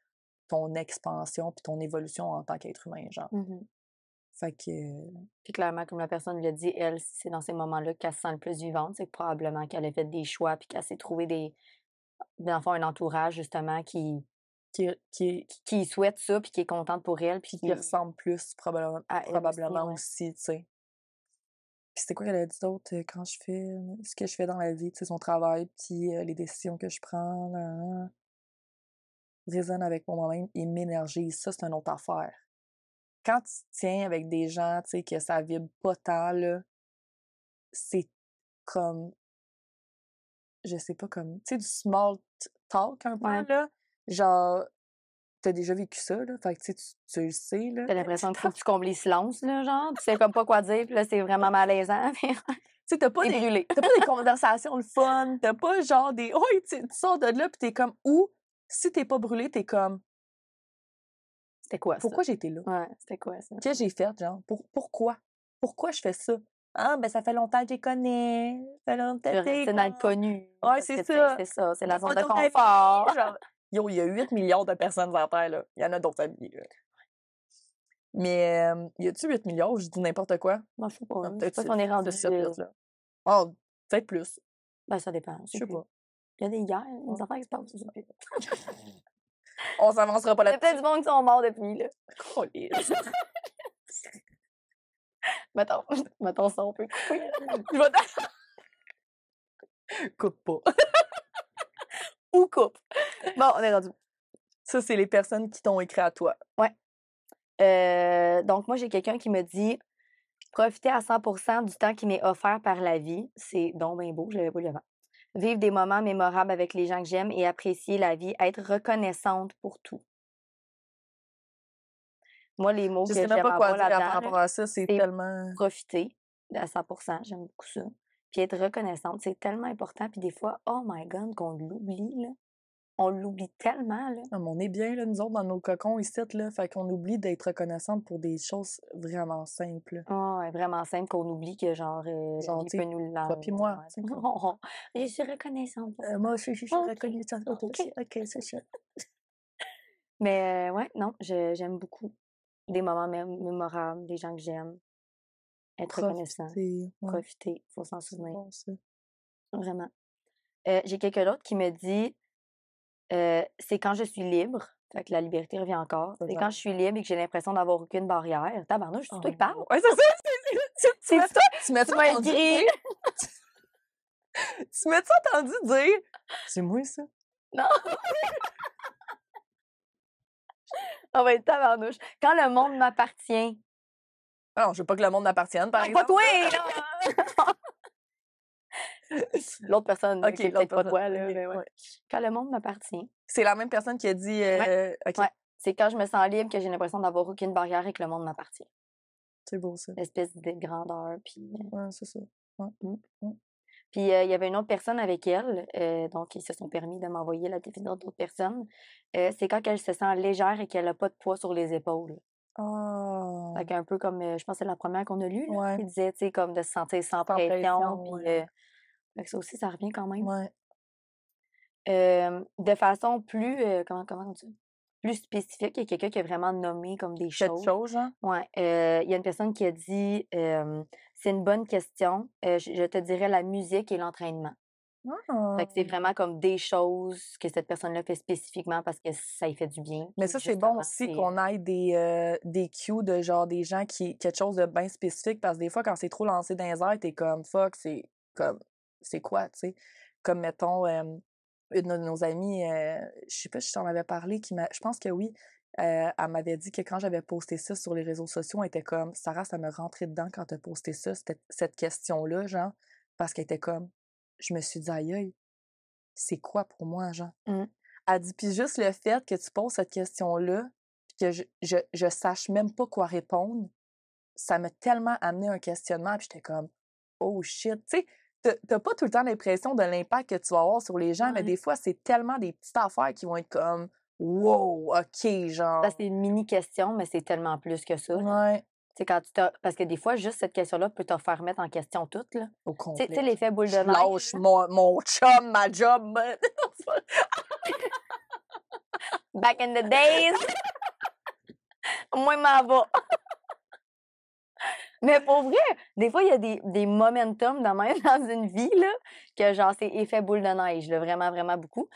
ton expansion puis ton évolution en tant qu'être humain genre. Mhm. Fait que Puis clairement, comme la personne l'a dit, elle, si c'est dans ces moments-là qu'elle se sent le plus vivante, c'est probablement qu'elle a fait des choix puis qu'elle s'est trouvé des, dans le fond, un entourage justement qui, qui qui qui, souhaite ça puis qui est contente pour elle puis qui qui ressemble plus probablement à elle aussi, probablement ouais. aussi, tu sais. Puis c'était quoi qu'elle a dit d'autre euh, quand je fais euh, ce que je fais dans la vie, tu sais, son travail, puis euh, les décisions que je prends, là, là, résonne avec moi-même et m'énergise. Ça, c'est une autre affaire. quand tu tiens avec des gens, tu sais, que ça vibre pas tant, là, c'est comme, je sais pas, comme, tu sais, du small talk un peu, Ouais. là. Genre, t'as déjà vécu ça, là? Fait que, tu sais, tu- le sais, là. T'as l'impression qu'il faut que tu combles les silences, là, genre. Tu sais comme pas quoi dire, puis là, c'est vraiment malaisant. Tu sais, t'as pas des, brûlé. t'as pas des conversations le fun, t'as pas genre des, oh, tu, tu sors de là, pis t'es comme, ou, si t'es pas brûlé, t'es comme, C'était quoi, ça? pourquoi j'ai été là? Ouais, c'était quoi, ça? Qu'est-ce que j'ai fait, genre? Pour, pourquoi? Pourquoi je fais ça? Ah, ben ça fait longtemps que je les connais. Ça fait longtemps que t'es dans le connu. Ouais, c'est ça. C'est ça, c'est la zone de confort. genre. Yo, il y a 8 milliards de personnes sur la Terre, là. Il y en a d'autres amis, là. Mais, euh, y a-tu 8 milliards? Ou je dis n'importe quoi? Moi, je sais pas. Sais peut-être pas si on est rendu. 7, 8, là. Oh, peut-être plus. Ben, ça dépend. Je sais pas. Il y a des guerres, des Ouais. affaires qui se passent. On s'avancera pas Il y a là-dessus. peut-être du monde qui sont morts depuis, là. Mettons, mettons ça, on peut couper. Je vais Coupe pas. Ou. Bon, on est rendu. Ça, c'est les personnes qui t'ont écrit à toi. Euh, donc, moi, j'ai quelqu'un qui me dit profiter à 100% du temps qui m'est offert par la vie. C'est donc bien beau, je l'avais pas lu avant. Vivre des moments mémorables avec les gens que j'aime et apprécier la vie, être reconnaissante pour tout. Moi, les mots Je que sais même pas quoi dire par rapport à ça. C'est tellement. profiter à 100 j'aime beaucoup ça. Puis être reconnaissante, c'est tellement important. Puis des fois, oh my God, qu'on l'oublie, là. On l'oublie tellement, là. Ah, mais on est bien, là, nous autres, dans nos cocons ici, là. Fait qu'on oublie d'être reconnaissante pour des choses vraiment simples. Ah, vraiment simple qu'on oublie que genre, euh, Genre, il tu peut nous toi puis moi, je suis reconnaissante. Euh, moi, je, je, suis reconnaissante Ok. aussi. Ok, c'est ça. Mais euh, ouais, non, j'aime beaucoup des moments mé- mémorables, des gens que j'aime. Être reconnaissant, Profiter, ouais, profiter, faut s'en souvenir, bon, ça. vraiment. Euh, J'ai quelqu'un d'autre qui me dit euh, c'est quand je suis libre, fait que la liberté revient encore. C'est quand je suis libre et que j'ai l'impression d'avoir aucune barrière. Tabarnouche, c'est Oh toi qui parles? Ouais, c'est ça. c'est- m'as- toi Tu m'as m'as entendu dire? Tu m'as-tu entendu dire? C'est moi, ça? On va être tabarnouche. Quand le monde m'appartient. Ah non, je veux pas que le monde m'appartienne, par Ah, exemple. Pas toi! L'autre personne, Ok, qui est l'autre peut-être pas toi, là, mais ouais. ouais. Quand le monde m'appartient, C'est la même personne qui a dit. euh, Ouais. c'est quand je me sens libre que j'ai l'impression d'avoir aucune barrière et que le monde m'appartient. c'est beau, ça. L'espèce d'idée de grandeur. Puis, euh, Ouais, c'est ça. puis euh, il y avait une autre personne avec elle, euh, donc ils se sont permis de m'envoyer la définition d'autres personnes. C'est quand elle se sent légère et qu'elle n'a pas de poids sur les épaules. Oh. Fait qu'un peu comme, euh, je pense que c'est la première qu'on a lue, là, Ouais. qui disait, tu sais, comme de se sentir sans, pression, puis, ouais. euh, ça aussi, ça revient quand même. Ouais. Euh, de façon plus, euh, comment, comment on dit? Plus spécifique, il y a quelqu'un qui a vraiment nommé comme des Cette choses. chose, genre. Ouais, il y a une personne qui a dit c'est une bonne question. je, je te dirais la musique et l'entraînement. Fait que c'est Ah. vraiment comme des choses que cette personne-là fait spécifiquement parce que ça lui fait du bien. Mais ça, c'est bon aussi qu'on ait des, euh, des cues de genre des gens qui. quelque chose de bien spécifique parce que des fois, quand c'est trop lancé dans les airs, t'es comme fuck, c'est comme. C'est quoi, tu sais? Comme mettons, euh, une de nos amies, euh, je sais pas si je t'en avais parlé, qui m'a. Je pense que oui. euh, elle m'avait dit que quand j'avais posté ça sur les réseaux sociaux, elle était comme Sarah, ça me rentrait dedans quand t'as posté ça, cette question-là, genre, parce qu'elle était comme Je me suis dit aïe aïe, c'est quoi pour moi, genre? Mmh. Elle dit, puis juste le fait que tu poses cette question-là, puis que je, je, je sache même pas quoi répondre, ça m'a tellement amené un questionnement, puis j'étais comme, oh shit, tu sais, t'as- pas tout le temps l'impression de l'impact que tu vas avoir sur les gens, mais des fois, c'est tellement des petites affaires qui vont être comme, wow, ok, genre. Ça, c'est une mini question, mais c'est tellement plus que ça. Ouais, Tu sais, quand tu Parce que des fois, juste cette question-là peut te faire remettre en question toute. Là. au Tu sais- complet. tu sais, l'effet boule de neige. lâche mon, mon chum, ma job. Back in the days. Moi, m'en va. Mais pour vrai, des fois, il y a des, des momentum de même dans une vie, là, que genre, c'est effet boule de neige, là, vraiment, vraiment beaucoup.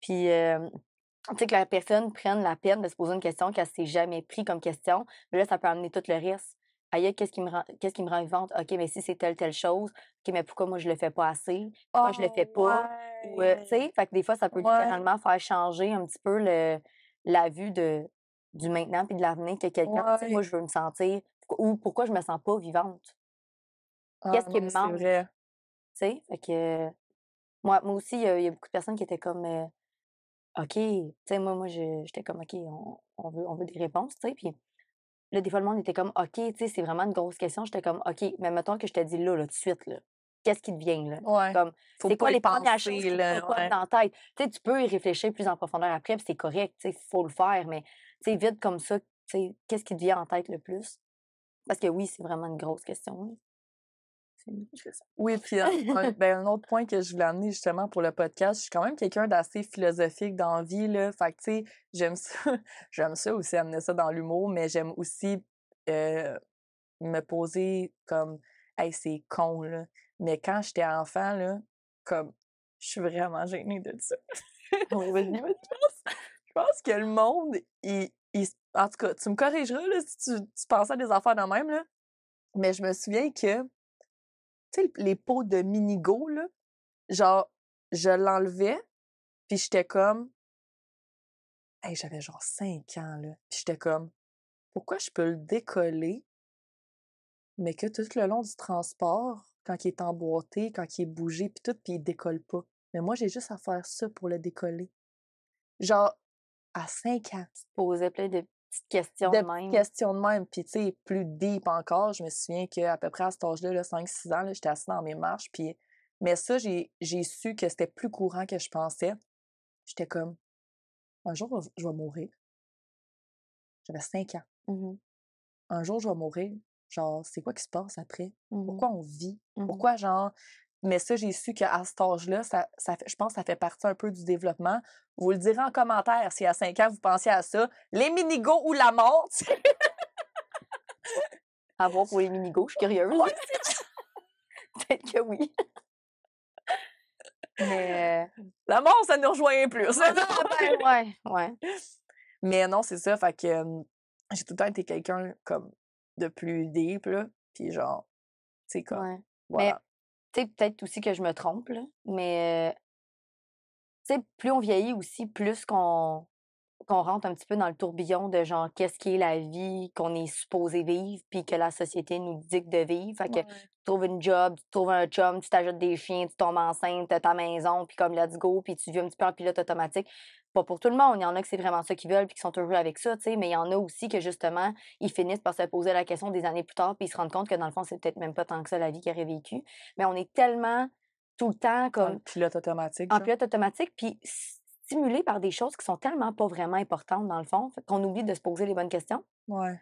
Puis, euh, tu sais, que la personne prenne la peine de se poser une question qu'elle s'est jamais pris comme question, mais là, ça peut amener tout le reste. Aïe, qu'est-ce qui me rend, qu'est-ce qui me rend vivante? OK, mais si c'est telle, telle chose, OK, mais pourquoi moi je le fais pas assez? Pourquoi je le fais pas? Ou, euh, tu sais, fait que des fois, ça peut Ouais. littéralement faire changer un petit peu le, la vue de, du maintenant puis de l'avenir que quelqu'un, tu sais, Ouais. moi, je veux me sentir, ou pourquoi je me sens pas vivante, Qu'est-ce Ah qui non, me manque? tu sais? Fait que, moi, moi aussi, il y, a il y a beaucoup de personnes qui étaient comme, euh, OK, tu sais, moi, moi, je- j'étais comme, OK, on, on veut, on veut des réponses, tu sais, puis là, des fois, le monde était comme, OK, tu sais, c'est vraiment une grosse question. J'étais comme, OK, mais mettons que je te dis là, là, tout de suite, là, qu'est-ce qui te vient, là? Ouais. Comme, Faut c'est pas quoi y les premières penser, choses qui te là, popent ouais. dans la tête? Tu sais, tu peux y réfléchir plus en profondeur après, puis c'est correct, tu sais, faut le faire, mais tu sais, vite comme ça, tu sais, qu'est-ce qui te vient en tête le plus? Parce que oui, c'est vraiment une grosse question. là. C'est- je fais ça. Oui, puis un, un- ben, un autre point que je voulais amener justement pour le podcast, je suis quand même quelqu'un d'assez philosophique dans la vie, là. Fait que, tu sais, j'aime ça, j'aime ça aussi amener ça dans l'humour, mais j'aime aussi euh, me poser comme, hey, c'est con, là. Mais quand j'étais enfant, là, comme, je suis vraiment gênée de ça. Vas-y. Je pense que le monde, il, en tout cas, tu me corrigeras là, si tu, tu pensais à des affaires de même, là. Mais je me souviens que, tu sais, les pots de Minigo, là, genre, je l'enlevais, puis j'étais comme, hey, j'avais genre 5 ans, là, puis j'étais comme, pourquoi je peux le décoller, mais que tout le long du transport, quand il est emboîté, quand il est bougé, puis tout, puis il décolle pas. Mais moi, j'ai juste à faire ça pour le décoller. Genre, à 5 ans. Tu posais plein de petites questions de de même. questions de même. Puis, tu sais, plus deep encore, je me souviens qu'à peu près à cet âge-là, là, 5-6 ans, là, j'étais assise dans mes marches. Puis... Mais ça, j'ai j'ai su que c'était plus courant que je pensais. J'étais comme, un jour, je vais mourir. J'avais 5 ans. Mhm, Un jour, je vais mourir. Genre, c'est quoi qui se passe après? mhm, Pourquoi on vit? mhm. Pourquoi, genre. Mais ça, j'ai su qu'à cet âge-là, ça, je pense que ça fait partie un peu du développement. Vous le direz en commentaire si à 5 ans, vous pensiez à ça. Les minigos ou la mort. À voir pour les mini-go, je suis curieuse. Peut-être que oui. Mais. euh, La mort, ça nous rejoint plus. ah, ben, ouais, ouais. Mais non, c'est ça. Fait que euh, j'ai tout le temps été quelqu'un comme de plus deep, là. Puis genre, sais, comme, ouais. voilà. Sais, peut-être aussi que je me trompe, mais plus on vieillit aussi, plus qu'on qu'on rentre un petit peu dans le tourbillon de genre qu'est-ce qui est la vie qu'on est supposé vivre, puis que la société nous dicte de vivre. Fait que tu trouves une job, tu trouves un chum, tu t'ajoutes des chiens, tu tombes enceinte, t'as ta maison, puis comme let's go, puis tu vis un petit peu en pilote automatique. Pas pour tout le monde, il y en a que c'est vraiment ça qu'ils veulent, puis qui sont heureux avec ça, tu sais, mais il y en a aussi que justement, ils finissent par se poser la question des années plus tard, puis ils se rendent compte que dans le fond, c'est peut-être même pas tant que ça la vie qu'ils auraient vécue. Mais on est tellement tout le temps comme le pilote automatique. en genre? pilote automatique, puis stimulé par des choses qui sont tellement pas vraiment importantes dans le fond, qu'on oublie de se poser les bonnes questions. Ouais.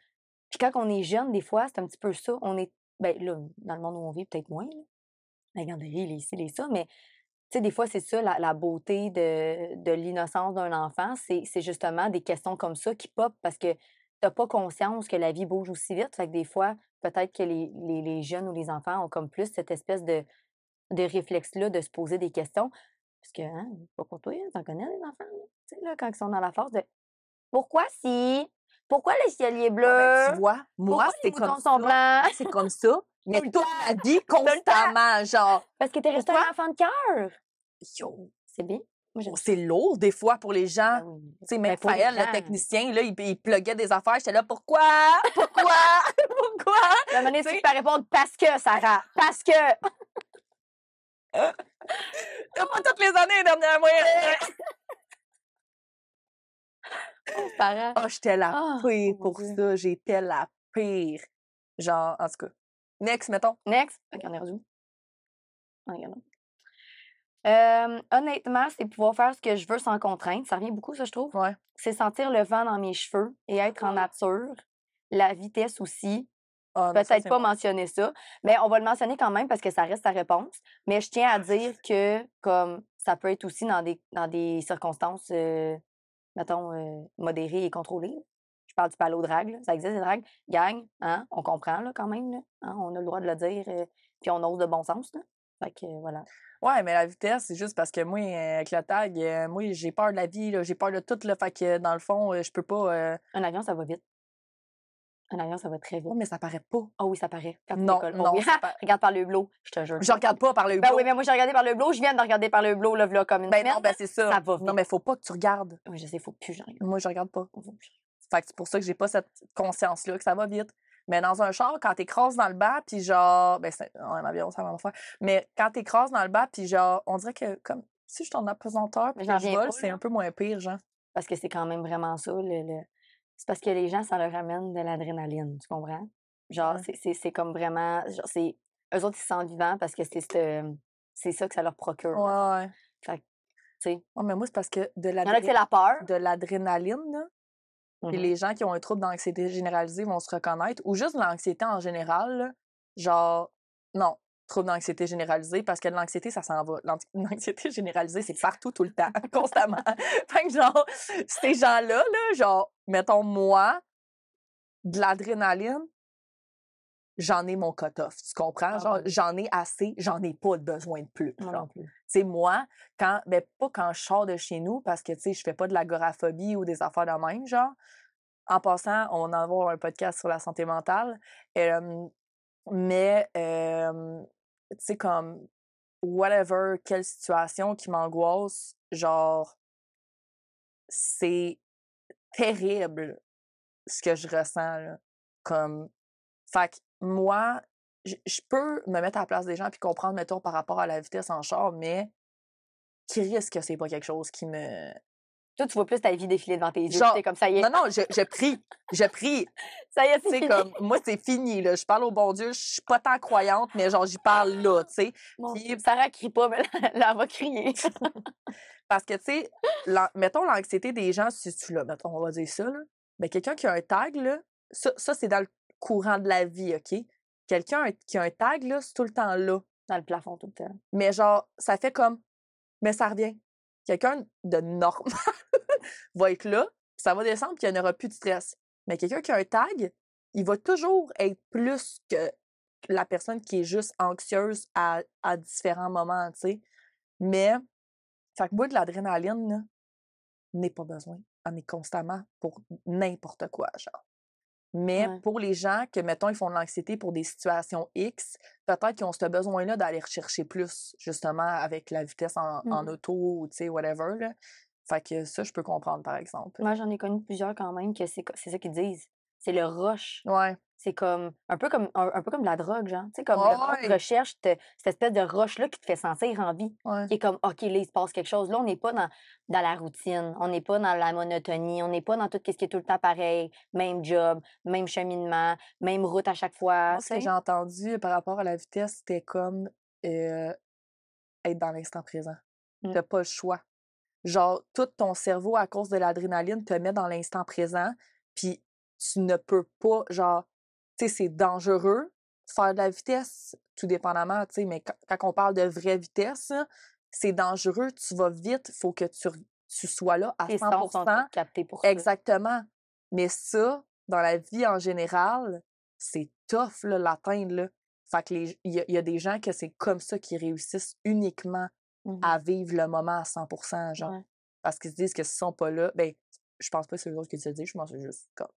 Puis quand on est jeune, des fois, c'est un petit peu ça. On est, ben là, dans le monde où on vit, peut-être moins, là. La garderie, les ci, les ça, mais tu sais, des fois, c'est ça, la, la beauté de, de l'innocence d'un enfant, c'est c'est justement des questions comme ça qui pop parce que t'as pas conscience que la vie bouge aussi vite. Fait que des fois, peut-être que les, les, les jeunes ou les enfants ont comme plus cette espèce de, de réflexe-là de se poser des questions. Parce que, hein, pas pour toi, hein, t'en connais les enfants, là. Tu sais, là, quand ils sont dans la phase de pourquoi si? Pourquoi le ciel est bleu? Ouais, ben, tu vois, moi, c'est comme sont blancs? C'est comme ça. Mais toute ma vie, constamment, genre, Parce que t'es resté un enfant de cœur. yo, C'est bien. Ça. c'est lourd des fois pour les gens. Ben oui. Tu sais, Ben, même Faël, le technicien, là, il, il pluguait des affaires. J'étais là, pourquoi? Pourquoi? pourquoi? Donné, Tu tu sais? peux répondre parce que, Sarah. Parce que. Pas toutes les années, dernière moyenne. Parents. Oh, j'étais la Ah, pire pour ça. J'étais la pire. Genre, en tout cas. Next, mettons. Next. Ok, on est rendu. Ah, regarde. Euh, honnêtement, c'est pouvoir faire ce que je veux sans contrainte. Ça revient beaucoup, ça, je trouve. Ouais. C'est sentir le vent dans mes cheveux et être en nature. La vitesse aussi. Ah, Peut-être pas mentionner ça, mais on va le mentionner quand même parce que ça reste sa réponse. Mais je tiens à dire que comme ça peut être aussi dans des, dans des circonstances, euh, mettons, euh, modérées et contrôlées. Je parle du palo drag, là. ça existe, des drags. Gang, hein, on comprend là, quand même. Là, hein, on a le droit de le dire, euh, puis on ose de bon sens. Là. Fait que voilà. Ouais, mais la vitesse, c'est juste parce que moi, avec le tag, moi, j'ai peur de la vie, j'ai peur de tout, là, fait que dans le fond, je peux pas. Un avion, ça va vite. Avion, ça va très vite. Oh, mais ça paraît pas. Ah oui, ça paraît. Quand Non. Oh non, oui. ça pa- Regarde par le hublot, je te jure. Je regarde pas par le Ben hublot. oui, mais moi, j'ai regardé par le hublot. Je viens de regarder par le hublot, là, v'là, comme une Ben semaine. non, ben c'est ça. ça va Non, vite. mais faut pas que tu regardes. Oui, je sais, faut plus j'en regarde. Moi, je regarde pas. Fait que c'est pour ça que j'ai pas cette conscience-là, que ça va vite. Mais dans un char, quand t'écrases dans le bas, puis genre, ben, c'est un avion, ça va faire. Mais quand t'écrases dans le bas, puis genre, on dirait que comme si je suis en apesanteur, puis je vole, pas, c'est là. un peu moins pire, genre. Parce que c'est quand même vraiment ça. Le, le- C'est parce que les gens, ça leur amène de l'adrénaline, tu comprends? Genre, Ouais. c'est- comme vraiment. Genre, c'est. Eux autres, ils se sentent vivants parce que c'est ce- c'est ça que ça leur procure. Ouais, ouais. Fait que, tu sais. Ouais, mais moi, c'est parce que de Il y en a que c'est l'adré- la peur. de l'adrénaline, là, puis Mhm. les gens qui ont un trouble d'anxiété généralisée vont se reconnaître, ou juste l'anxiété en général, là, genre, non, trouble d'anxiété généralisée, parce que l'anxiété, ça s'en va. L'anx- L'anxiété généralisée, c'est partout, tout le temps, constamment. fait que, genre, ces gens-là, là, genre, mettons, moi, de l'adrénaline, j'en ai mon cut-off, tu comprends? Ah Genre, ouais. j'en ai assez, j'en ai pas besoin de plus. Sais, moi, quand, ben, pas quand je sors de chez nous, parce que, tu sais, je fais pas de l'agoraphobie ou des affaires de même, genre. En passant, on en avoir un podcast sur la santé mentale. euh, mais, euh, tu sais, comme, whatever, quelle situation qui m'angoisse, genre, c'est terrible ce que je ressens, là. Comme, fait que moi, je peux me mettre à la place des gens puis comprendre, mettons, par rapport à la vitesse en char, mais qui risque que c'est pas quelque chose qui me. Toi, tu vois plus ta vie défiler devant tes yeux. Genre, comme ça y est. Non, non, je, je prie. Je prie. Ça y est, c'est comme, moi, c'est fini, là. Je parle au bon Dieu. Je suis pas tant croyante, mais genre, j'y parle là, tu sais. Puis- Sarah crie pas, mais là, là, elle va crier. Parce que, tu sais, mettons l'anxiété des gens, si tu l'as, mettons, on va dire ça, là. Ben, quelqu'un qui a un tag, là, ça, ça c'est dans le courant de la vie, OK? Quelqu'un qui a un tag, là, c'est tout le temps là. Dans le plafond tout le temps. Mais genre, ça fait comme, mais ça revient. Quelqu'un de normal va être là, ça va descendre, puis il n'y en aura plus de stress. Mais quelqu'un qui a un tag, il va toujours être plus que la personne qui est juste anxieuse à, différents moments, tu sais. Mais, fait que moi, de l'adrénaline, n'est pas besoin. On est constamment pour n'importe quoi, genre. Mais Ouais. pour les gens que, mettons, ils font de l'anxiété pour des situations X, peut-être qu'ils ont ce besoin-là d'aller rechercher plus, justement, avec la vitesse en, en Mhm. auto ou, tu sais, whatever, là. Fait que ça, je peux comprendre, par exemple. Moi, j'en ai connu plusieurs quand même que c'est ça qu'ils disent. C'est le rush. Ouais. C'est comme un peu comme un, un peu comme de la drogue, genre. Tu sais, comme Ouais, recherche te- cette espèce de rush-là qui te fait sentir en vie. Ouais. Qui est comme, OK, là, il se passe quelque chose. Là, on n'est pas dans, dans la routine. On n'est pas dans la monotonie. On n'est pas dans tout ce qui est tout le temps pareil. Même job, même cheminement, même route à chaque fois. Moi, ce que j'ai entendu par rapport à la vitesse, c'était comme euh, être dans l'instant présent. Mm. T'as pas le choix. Genre, tout ton cerveau, à cause de l'adrénaline, te met dans l'instant présent, puis tu ne peux pas, genre, tu sais, c'est dangereux de faire de la vitesse, tout dépendamment, tu sais, mais quand, quand on parle de vraie vitesse, c'est dangereux, tu vas vite, faut que tu, tu sois là à Tes 100 sens sont tous captés pour ça. Exactement. Mais ça, dans la vie en général, c'est tough, là, l'atteindre, là. Fait que il y, a- il y a des gens que c'est comme ça qui réussissent uniquement Mhm. à vivre le moment à 100 genre. Ouais. Parce qu'ils se disent que s'ils sont pas là, ben, je pense pas que c'est eux autres qui se le disent, je pense que c'est juste comme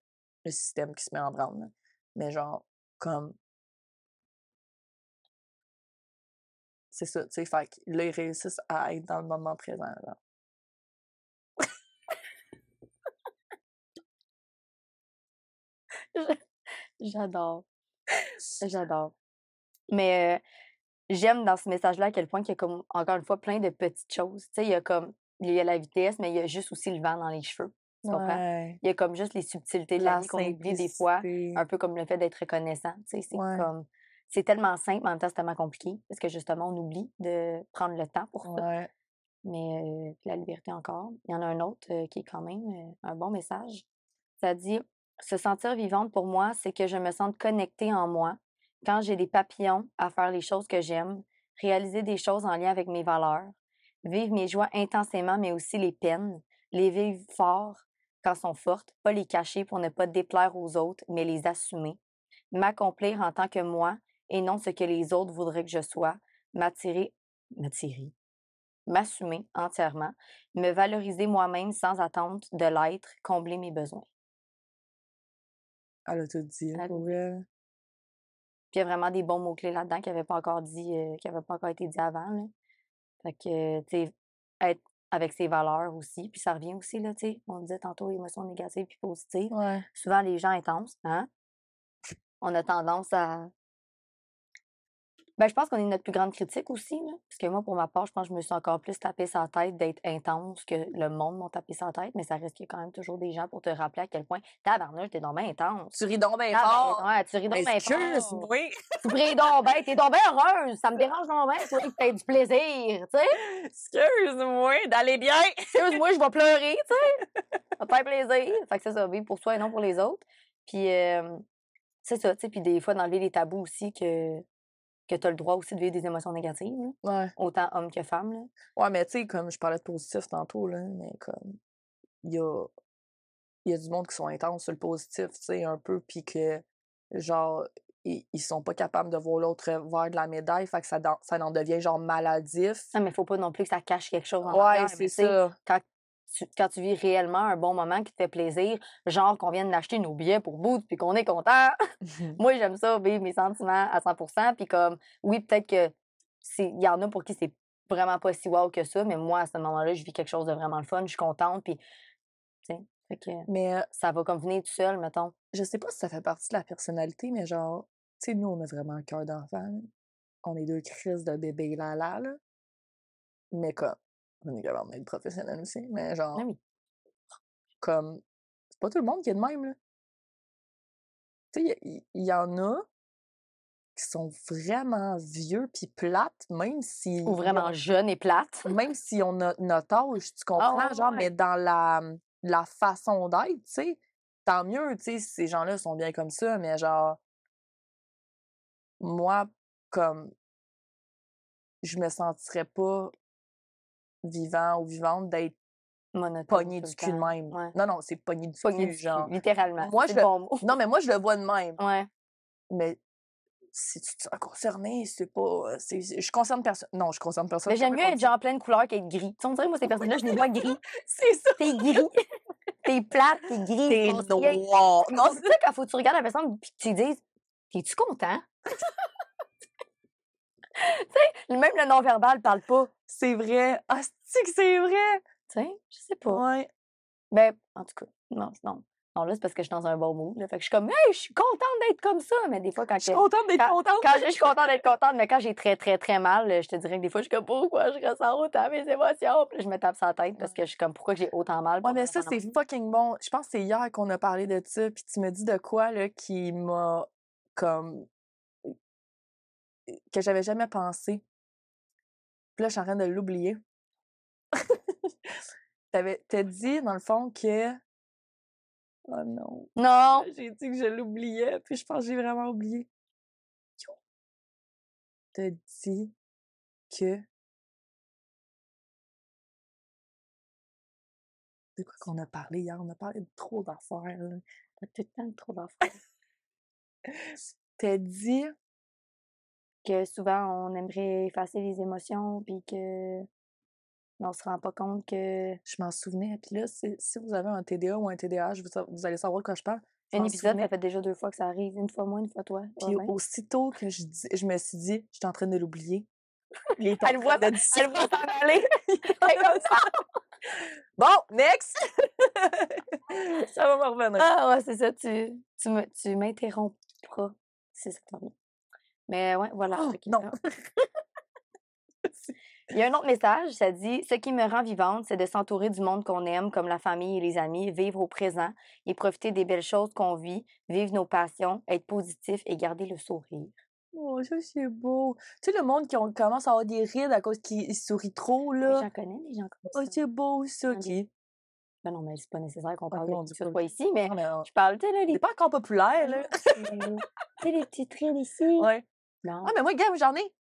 le système qui se met en branle. Mais genre, comme. C'est ça, tu sais, fait que là, ils réussissent à être dans le moment présent. J'adore. J'adore. Mais euh, j'aime dans ce message-là à quel point il y a comme, encore une fois, plein de petites choses. Tu sais, il y a comme, il y a la vitesse, mais il y a juste aussi le vent dans les cheveux. Tu comprends? Ouais. Il y a comme juste les subtilités de la, vie qu'on oublie des fois. Un peu comme le fait d'être reconnaissant. Tu sais, c'est comme, c'est tellement simple, mais en même temps, c'est tellement compliqué. Parce que justement, on oublie de prendre le temps pour ça. Ouais. Mais euh, la liberté encore. Il y en a un autre euh, qui est quand même euh, un bon message. Ça dit Se sentir vivante pour moi, c'est que je me sente connectée en moi quand j'ai des papillons à faire les choses que j'aime, réaliser des choses en lien avec mes valeurs, vivre mes joies intensément, mais aussi les peines, les vivre fort quand sont fortes, pas les cacher pour ne pas déplaire aux autres, mais les assumer, m'accomplir en tant que moi et non ce que les autres voudraient que je sois, m'attirer, m'attirer, m'assumer entièrement, me valoriser moi-même sans attente de l'être, combler mes besoins. Elle a tout dit, Elle a pour elle. Puis il y a vraiment des bons mots-clés là-dedans qui n'avaient pas encore dit, euh, qui n'avaient pas encore été dit avant. Là. Fait que, tu sais, être avec ses valeurs aussi. Puis ça revient aussi, là, tu sais, on disait tantôt émotions négatives puis positives. Ouais. Souvent, les gens intenses, hein, on a tendance à ben, je pense qu'on est notre plus grande critique aussi, là. Parce que moi, pour ma part, je pense que je me suis encore plus tapé sa tête d'être intense que le monde m'a tapé sa tête, mais ça reste qu'il y a quand même toujours des gens pour te rappeler à quel point tabarnouche, t'es donc bien intense. Tu ris donc bien fort. ouais, tu ris donc bien fort. Excuse-moi. Tu ris donc bien, t'es donc bien heureuse. Ça me dérange donc bien, toi, que t'aies du plaisir, tu sais. Excuse-moi d'aller bien. Excuse-moi, je vais pleurer, tu sais. Ça faire plaisir. Fait que c'est ça, vivre pour soi et non pour les autres. Puis, euh, c'est ça, tu sais. Puis des fois, d'enlever les tabous aussi que, que tu as le droit aussi de vivre des émotions négatives, là. Ouais. autant homme que femme. Là. Ouais, mais tu sais, comme je parlais de positif tantôt, là, mais comme, il y a, y a du monde qui sont intenses sur le positif, tu sais, un peu, puis que, genre, ils, ils sont pas capables de voir l'autre verre de la médaille, fait que ça, ça en devient, genre, maladif. Non, mais il faut pas non plus que ça cache quelque chose en Ouais, mais c'est ça. Tu- quand tu vis réellement un bon moment qui te fait plaisir, genre qu'on vienne d'acheter nos billets pour bout puis qu'on est content. Moi, j'aime ça, vivre mes sentiments à 100% Puis comme, oui, peut-être que c'est- il y en a pour qui c'est vraiment pas si wow que ça, mais moi, à ce moment-là, je vis quelque chose de vraiment le fun, je suis contente, puis, que Mais euh, ça va comme venir tout seul, mettons. je sais pas si ça fait partie de la personnalité, mais genre, tu sais, nous, on a vraiment un cœur d'enfant. On est deux crises de bébé là là, là. Mais comme, on est capable d'être professionnel aussi, mais genre, Ah oui. comme, c'est pas tout le monde qui est de même, là. Tu sais, il y, en a qui sont vraiment vieux puis plates, même si. Ou vraiment jeune et plate. Même si on a notre âge, tu comprends, ouais, genre, ouais. mais dans la, la façon d'être, tu sais, tant mieux, tu sais, si ces gens-là sont bien comme ça, mais genre, moi, comme, je me sentirais pas vivant ou vivante d'être pogné du cul de même. Ouais. Non, non, c'est pogné du Pogné cul, du cul, genre. littéralement. Moi, je le bon mot. Non, mais moi, je le vois de même. Ouais. Mais si tu te sens concerné, c'est pas. je concerne personne. Non, je concerne personne. Mais j'aime mieux être genre pleine couleur qu'être gris. Tu sais, on dirait, moi, ces personnes-là, je les vois gris. C'est ça. T'es gris. T'es plate, t'es gris. T'es noir. Non, c'est ça, quand faut que tu regardes la personne puis que tu dises T'es-tu content? Tu sais, même le non-verbal parle pas. c'est vrai. Ah, c'est que c'est vrai? Tu sais, je sais pas. Ouais. Mais, en tout cas, non, non. Non, là, c'est parce que je suis dans un bon mood. Là. Fait que je suis comme, hey, je suis contente d'être comme ça. Mais des fois, quand, Je suis contente d'être contente. quand je, suis contente d'être contente, mais quand j'ai très, très, très mal, je te dirais que des fois, je suis comme, pourquoi je ressens autant mes émotions? Puis là, je me tape sa tête parce que je suis comme, pourquoi j'ai autant mal? Ouais, mais ça, c'est fucking bon. Je pense que c'est hier qu'on a parlé de ça, puis tu me dis de quoi, là, qui m'a, comme, que j'avais jamais pensé. Puis là, je suis en train de l'oublier. T'as dit, dans le fond, que... Oh non. Non! J'ai dit que je l'oubliais, puis je pense que j'ai vraiment oublié. T'as dit que... De quoi qu'on a parlé hier? On a parlé de trop d'affaires, là. T'as tout le temps trop d'affaires. T'as dit... que souvent on aimerait effacer les émotions puis que on se rend pas compte que Je m'en souvenais. Puis là, si, si vous avez un TDA ou un TDAH, vous, allez savoir de quoi je parle. Je un épisode souvenais. ça fait déjà deux fois que ça arrive une fois moi une fois toi Puis Ouais, aussitôt que je, dis- je me suis dit, j'étais en train de l'oublier. Elle voit elle voit s'en aller comme ça. Bon, next! ça va me revenir. ah ouais c'est ça tu tu m'interrompras c'est ça. Mais ouais voilà Oh, non. Il y a un autre message, ça dit Ce qui me rend vivante, c'est de s'entourer du monde qu'on aime, comme la famille et les amis, vivre au présent et profiter des belles choses qu'on vit, vivre nos passions, être positif et garder le sourire. Oh, ça, c'est beau. Tu sais, le monde qui commence à avoir des rides à cause qu'il il sourit trop, là. J'en connais des gens comme Oh, ça. c'est beau, ça, qui. Ben non, mais c'est pas nécessaire qu'on parle Ok, on de ce pas ici, mais Non, mais on- je parle, tu sais, là, les pas encore populaire, là. tu sais, les petits traits ici. Ouais. Non, Ah, mais moi, gars, j'en ai.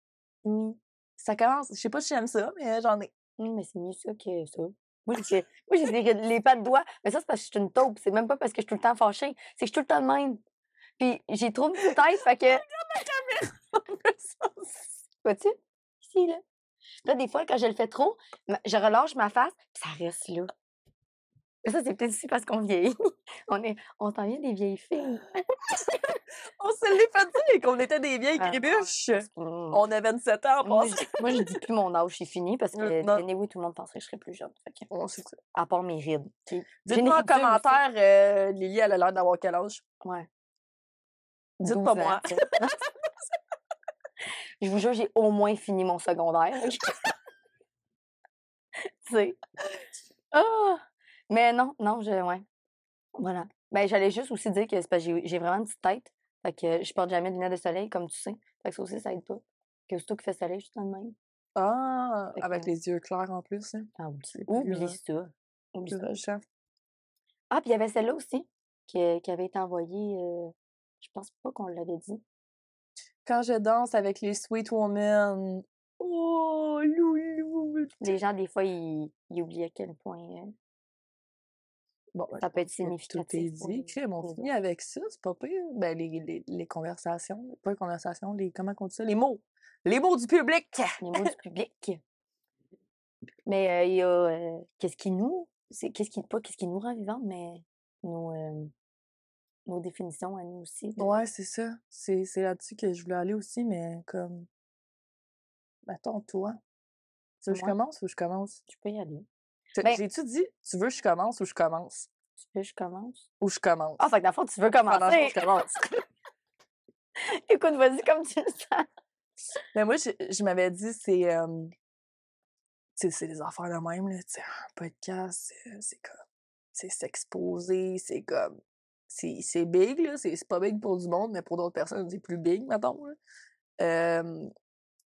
oui. Ça commence. Je sais pas si j'aime ça, mais j'en ai. Mais c'est mieux ça que ça. Moi, j'ai les pas de doigts. Mais ça, c'est parce que je suis une taupe. C'est même pas parce que je suis tout le temps fâchée. C'est que je suis tout le temps de même. Puis j'ai trop de tête, fait que. Vois-tu? Ici, là. Là, des fois, quand je le fais trop, je relâche ma face, puis ça reste là. Mais ça, c'est peut-être aussi parce qu'on vieillit. On est, on s'en vient des vieilles filles. On se l'est fait dire qu'on était des vieilles Ah, crébuches. Mm. On a 27 ans Moi, je, moi, je dis plus mon âge, c'est fini parce que Euh, non. anyway, tout le monde penserait que je serais plus jeune. Fait que, On à part mes rides. Dites-moi en commentaire, euh, Lily, elle a l'air d'avoir quel âge? Ouais. Dites 12 pas moi. je vous jure, j'ai au moins fini mon secondaire. tu sais. Ah! Mais non, non, je. Ouais. Voilà. Ben, j'allais juste aussi dire que c'est parce que j'ai j'ai vraiment une petite tête. Fait que je porte jamais de lunettes de soleil, comme tu sais. Fait que ça aussi, ça aide pas. Que surtout qu'il fait soleil, juste de même. Ah, Fait avec que- les yeux clairs en plus. Hein. Ah, oublie, euh, ça. Oublie ça. Ah, puis il y avait celle-là aussi, qui, qui avait été envoyée. euh, je pense pas qu'on l'avait dit. Quand je danse avec les Sweet Women. Oh, loulou. Les gens, des fois, ils, ils oublient à quel point. euh, Bon, Ça peut être que Tout est significatif dit. Crème, on finit avec ça, c'est pas pire. Ben, les, les, les conversations, pas les conversations, les, comment on dit ça? Les mots. Les mots du public. les mots du public. Mais euh, il y a euh, qu'est-ce qui nous, c'est qu'est-ce qui pas qu'est-ce qui nous rend vivantes, mais nos euh, nos définitions à nous aussi. de- Ouais, c'est ça. C'est c'est là-dessus que je voulais aller aussi, mais comme. Attends, toi. Tu veux que je commence ou je commence? Tu peux y aller. Tu- Ben- J'ai-tu dit, tu veux que je commence ou je commence? Tu veux que je commence? Ou je commence? Ah, fait que dans le fond, tu veux commencer. je commence. Écoute, vas-y comme tu le sens. Mais moi, je, je m'avais dit, c'est. euh, c'est des affaires de même, là. Tu sais, un podcast, c'est- c'est comme. C'est s'exposer, c'est comme. C'est big, là. C'est c'est pas big pour du monde, mais pour d'autres personnes, c'est plus big, mettons, là. Euh,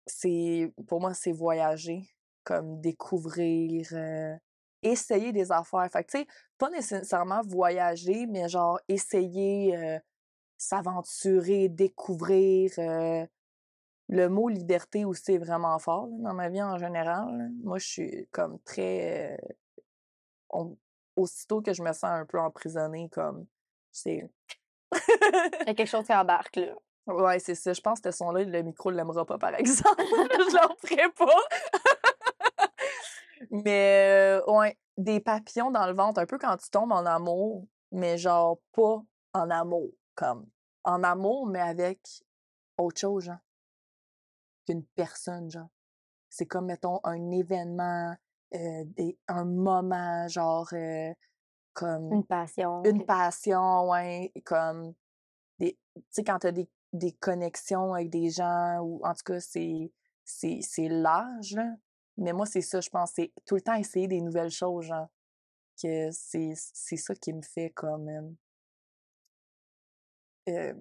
c'est. Pour moi, c'est voyager, comme découvrir. euh, essayer des affaires. Fait que, tu sais, pas nécessairement voyager, mais genre essayer, euh, s'aventurer, découvrir. euh, le mot liberté aussi est vraiment fort là, dans ma vie en général. là. Moi, je suis comme très. euh, on- aussitôt que je me sens un peu emprisonnée, comme. C'est. Il y a quelque chose qui embarque là. Ouais, c'est ça. Je pense que ce son-là, le micro ne l'aimera pas, par exemple. je l'en ferai pas. Mais, euh, ouais, des papillons dans le ventre, un peu quand tu tombes en amour, mais genre pas en amour, comme en amour, mais avec autre chose, genre. Qu'une personne, genre. C'est comme, mettons, un événement, euh, des, un moment, genre, euh, comme Une passion. une passion, ouais, comme des tu sais quand tu as des, des connexions avec des gens ou en tout cas c'est c'est c'est large là. Mais moi c'est ça je pense c'est tout le temps essayer des nouvelles choses genre que c'est ça qui me fait comme euh,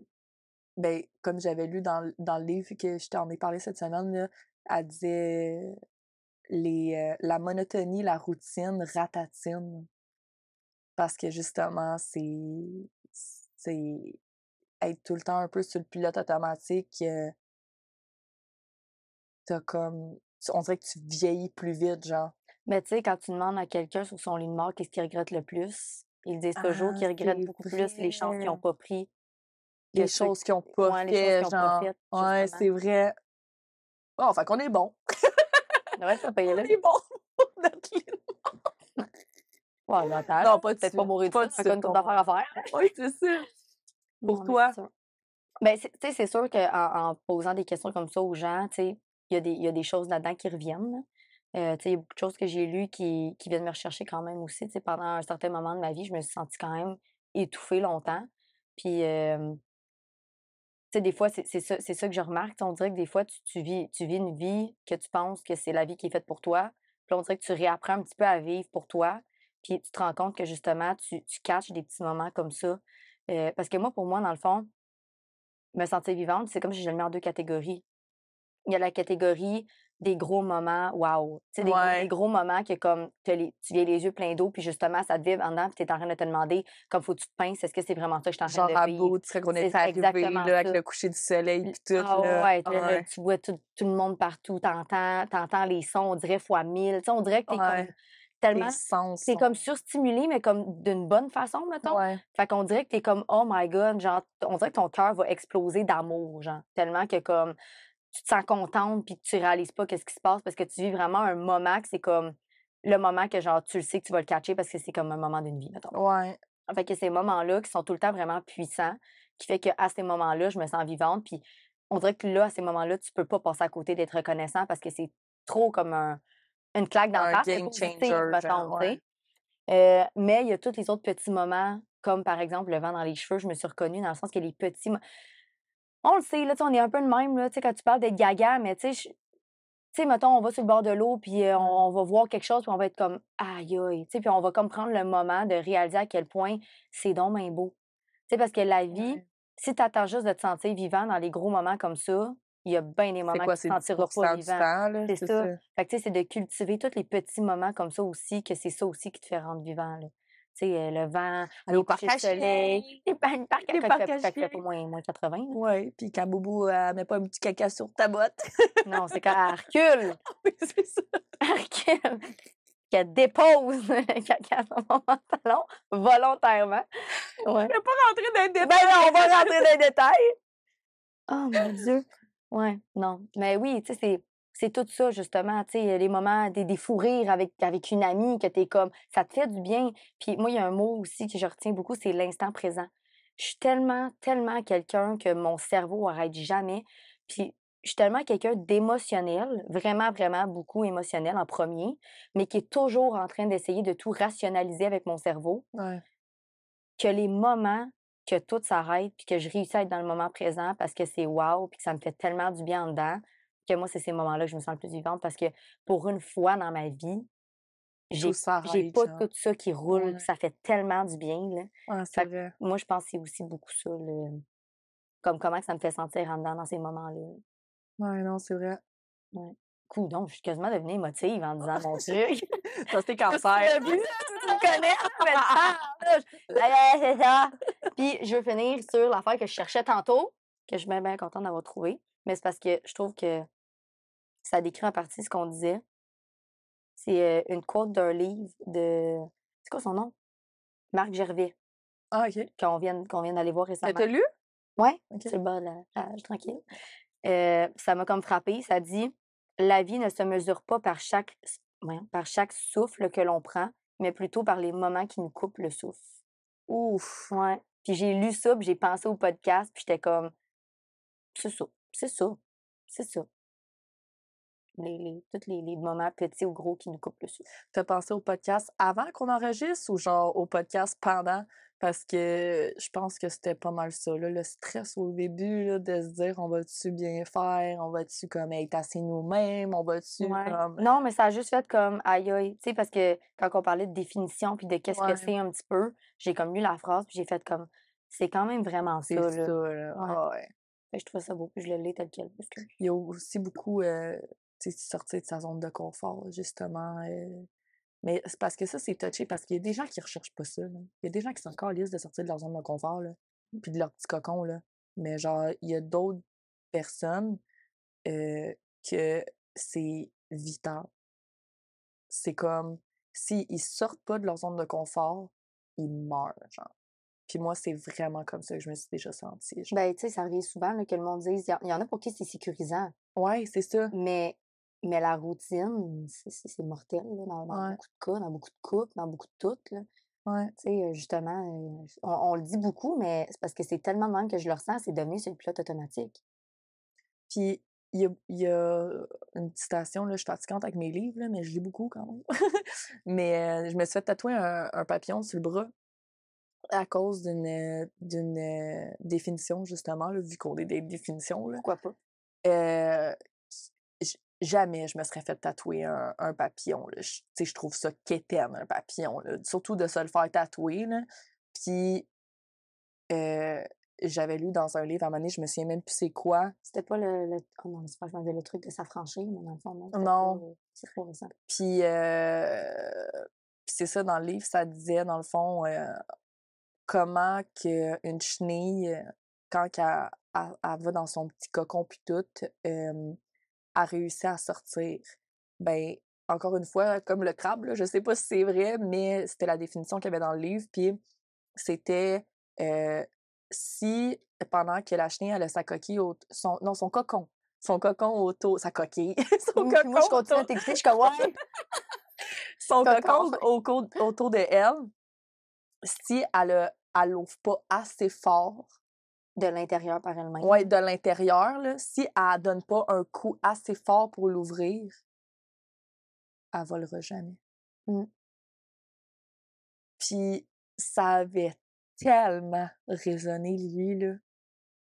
ben comme j'avais lu dans, dans le livre que je t'en ai parlé cette semaine là, elle disait les la monotonie, la routine ratatine parce que justement, c'est c'est être tout le temps un peu sur le pilote automatique. T'as comme. On dirait que tu vieillis plus vite, genre. Mais tu sais, quand tu demandes à quelqu'un sur son lit de mort qu'est-ce qu'il regrette le plus, ils disent toujours Ah, qu'ils regrettent beaucoup plus les chances qu'ils n'ont pas pris. Les choses qui- qu'ils ont pas ouais, les fait, pas genre. ouais, c'est vrai. Bon, fait qu'on est bon. Ouais, ça paye On est bon. Notre lit. Ouais, mais Non, pas de peut-être pas mourir de pas ça, suite, une d'affaires à faire. Oui, c'est ça. Pour Non, mais toi? Ben, c'est- tu sais, c'est sûr qu'en en posant des questions comme ça aux gens, tu sais, il y, a des- il y a des choses là-dedans qui reviennent. Euh, il y a beaucoup de choses que j'ai lues qui, qui viennent me rechercher quand même aussi. Pendant un certain moment de ma vie, je me suis sentie quand même étouffée longtemps. Puis, des fois, c'est ça, ça que je remarque. On dirait que des fois, tu, vis, tu vis une vie que tu penses que c'est la vie qui est faite pour toi. Puis on dirait que tu réapprends un petit peu à vivre pour toi. Puis tu te rends compte que justement, tu, tu catches des petits moments comme ça. Euh, parce que moi, pour moi, dans le fond, me sentir vivante, c'est comme si je le mets en deux catégories. Il y a la catégorie des gros moments, waouh. Tu sais, des, gros- Ouais. des gros moments que comme les, tu viens les yeux pleins d'eau, puis justement, ça te vibre en dedans, puis tu es en train de te demander, comme faut que tu te pinces, est-ce que c'est vraiment ça que je suis en train Genre de vivre? bout, tu serais qu'on est C'est arrivé là, avec le coucher du soleil puis tout. Ah là. ouais, tu vois tout, tout le monde partout, t'entends, t'entends les sons, on dirait fois mille. Tu sais, on dirait que t'es comme tellement. Sont- comme surstimulé, mais comme d'une bonne façon, mettons. Fait qu'on dirait que t'es comme, oh my god, genre, on dirait que ton cœur va exploser d'amour, genre, tellement que comme, tu te sens contente puis que tu réalises pas qu'est-ce qui se passe parce que tu vis vraiment un moment que c'est comme, le moment que genre tu le sais que tu vas le catcher parce que c'est comme un moment d'une vie, mettons. Ouais. Fait que ces moments-là qui sont tout le temps vraiment puissants, qui fait qu'à ces moments-là, je me sens vivante. Puis on dirait que là, à ces moments-là, tu peux pas passer à côté d'être reconnaissant parce que c'est trop comme un, une claque dans la face. game changer, mettons, ouais. Euh, mais il y a tous les autres petits moments, comme par exemple le vent dans les cheveux, je me suis reconnue dans le sens que les petits. On le sait, là, on est un peu de même, là, quand tu parles d'être gaga, mais tu sais, je- tu sais, mettons, on va sur le bord de l'eau, puis euh, on, on va voir quelque chose, puis on va être comme aïe aïe, tu sais, puis on va comme prendre le moment de réaliser à quel point c'est donc bien beau. Tu sais, parce que la vie, Ouais. si tu attends juste de te sentir vivant dans les gros moments comme ça, il y a bien des moments quoi, que tu c'est ne sentiras pas 10% du vivant. C'est ça? Fait que, tu sais, c'est de cultiver tous les petits moments comme ça aussi, que c'est ça aussi qui te fait rendre vivant, là. Tu sais, euh, le vent, Aller au le parc à soleil, les par- les parcs à Les parcs fait- chiens. moins, moins 80. là. Ouais, puis quand Boubou, elle met pas un petit caca sur ta botte. Non, c'est quand elle recule, oui, c'est ça. elle recule, qu'elle dépose le caca sur mon pantalon volontairement. Ouais. Je vais pas rentrer dans les Ben détails. non, on va rentrer dans les détails. Oh mon Dieu. Ouais, non. Mais oui, tu sais, c'est. C'est tout ça, justement, tu sais, les moments, des, des fous rires avec, avec une amie, que t'es comme, ça te fait du bien. Puis moi, il y a un mot aussi que je retiens beaucoup, c'est l'instant présent. Je suis tellement, tellement quelqu'un que mon cerveau arrête jamais. Puis je suis tellement quelqu'un d'émotionnel, vraiment, vraiment beaucoup émotionnel en premier, mais qui est toujours en train d'essayer de tout rationaliser avec mon cerveau Ouais. que les moments que tout s'arrête puis que je réussis à être dans le moment présent parce que c'est wow puis que ça me fait tellement du bien en dedans que moi c'est ces moments-là que je me sens le plus vivante parce que pour une fois dans ma vie j'ai pas tout ça qui roule Ouais. ça fait tellement du bien là. Ouais, Fait vrai. moi je pense que c'est aussi beaucoup ça le comme comment que ça me fait sentir en dedans dans ces moments-là. Ouais, non, c'est vrai. Coudon, je suis quasiment devenue émotive en disant mon truc. Ça, c'était cancer. tu me connais. Ouais, c'est ça. Puis je veux finir sur l'affaire que je cherchais tantôt, que je suis bien, bien contente d'avoir trouvé. Mais c'est parce que je trouve que ça décrit en partie ce qu'on disait. C'est une quote d'un livre de. C'est quoi son nom? Marc Gervais, Ah, OK. qu'on vient, qu'on vient d'aller voir récemment. t'a lu? Ouais, OK. c'est le bas de la page, tranquille. Euh, ça m'a comme frappé. Ça dit La vie ne se mesure pas par chaque, par chaque souffle que l'on prend, mais plutôt par les moments qui nous coupent le souffle. Ouf. Ouais. Puis j'ai lu ça, puis j'ai pensé au podcast, puis j'étais comme C'est ça, c'est ça, c'est ça. Les, les, tous les, les moments petits ou gros qui nous coupent le souffle. T'as pensé au podcast avant qu'on enregistre ou genre au podcast pendant? Parce que je pense que c'était pas mal ça, là, le stress au début, là, de se dire on va-tu bien faire, on va-tu comme être assez nous-mêmes, on va-tu Ouais. comme. Non, mais ça a juste fait comme aïe aïe. Tu sais, parce que quand on parlait de définition puis de qu'est-ce Ouais. que c'est un petit peu, j'ai comme lu la phrase puis j'ai fait comme c'est quand même vraiment ça. Là. ça, là. Ouais. Ah que je trouvais ça beau puis je le lis tel quel. parce que- Il y a aussi beaucoup, euh, sortir de sa zone de confort, justement. euh, Mais c'est parce que ça, c'est touché, parce qu'il y a des gens qui recherchent pas ça, là. Il y a des gens qui sont encore lisses de sortir de leur zone de confort, là, puis de leur petit cocon, là. Mais genre, il y a d'autres personnes euh, que c'est vital. C'est comme, s'ils sortent pas de leur zone de confort, ils meurent, genre. Puis moi, c'est vraiment comme ça que je me suis déjà sentie. genre. Ben, tu sais, ça revient souvent là, que le monde dise il y en- il y en a pour qui c'est sécurisant, Ouais, c'est ça. mais, mais la routine, c'est- mortel là, dans, dans Ouais. beaucoup de cas, dans beaucoup de couples, dans beaucoup de toutes. Là. Ouais. Tu sais, euh, justement, euh, on, on le dit beaucoup, mais c'est parce que c'est tellement de même que je le ressens, c'est devenu sur le pilote automatique. Puis il y a, il y a une petite citation, là, je suis fatigante avec mes livres, là, mais je lis beaucoup quand même. mais euh, je me suis fait tatouer un, un papillon sur le bras à cause d'une d'une définition, justement, là, vu qu'on est des définitions. Là. Pourquoi pas? Euh, jamais je me serais fait tatouer un, un papillon. Là. Je, tu sais, je trouve ça quétaine, un papillon. Là. Surtout de se le faire tatouer. Là. Puis euh, j'avais lu dans un livre à un moment donné, je me souviens même plus c'est quoi. C'était pas le, le... Oh non, pas le truc de s'affranchir, mais dans le fond, non. Non. C'est trop récent. Puis, euh, puis c'est ça, dans le livre, ça disait, dans le fond, euh, comment qu'une chenille, euh, quand elle, elle- elle va dans son petit cocon puis tout, euh, a réussi à sortir. Ben, encore une fois, comme le crabe, là, je sais pas si c'est vrai, mais c'était la définition qu'il y avait dans le livre. Puis c'était euh, si pendant que la chenille elle a sa coquille, au- son, non, son cocon, son cocon autour, sa coquille, son Puis moi, je cocon continue à t'écouter, je ouais. son Cocon. cocon au autour de elle, si elle, a- elle ouvre pas assez fort, De l'intérieur par elle-même. ouais, de l'intérieur, là, si elle donne pas un coup assez fort pour l'ouvrir, elle volera jamais. Mm. Puis ça avait tellement résonné, lui, là,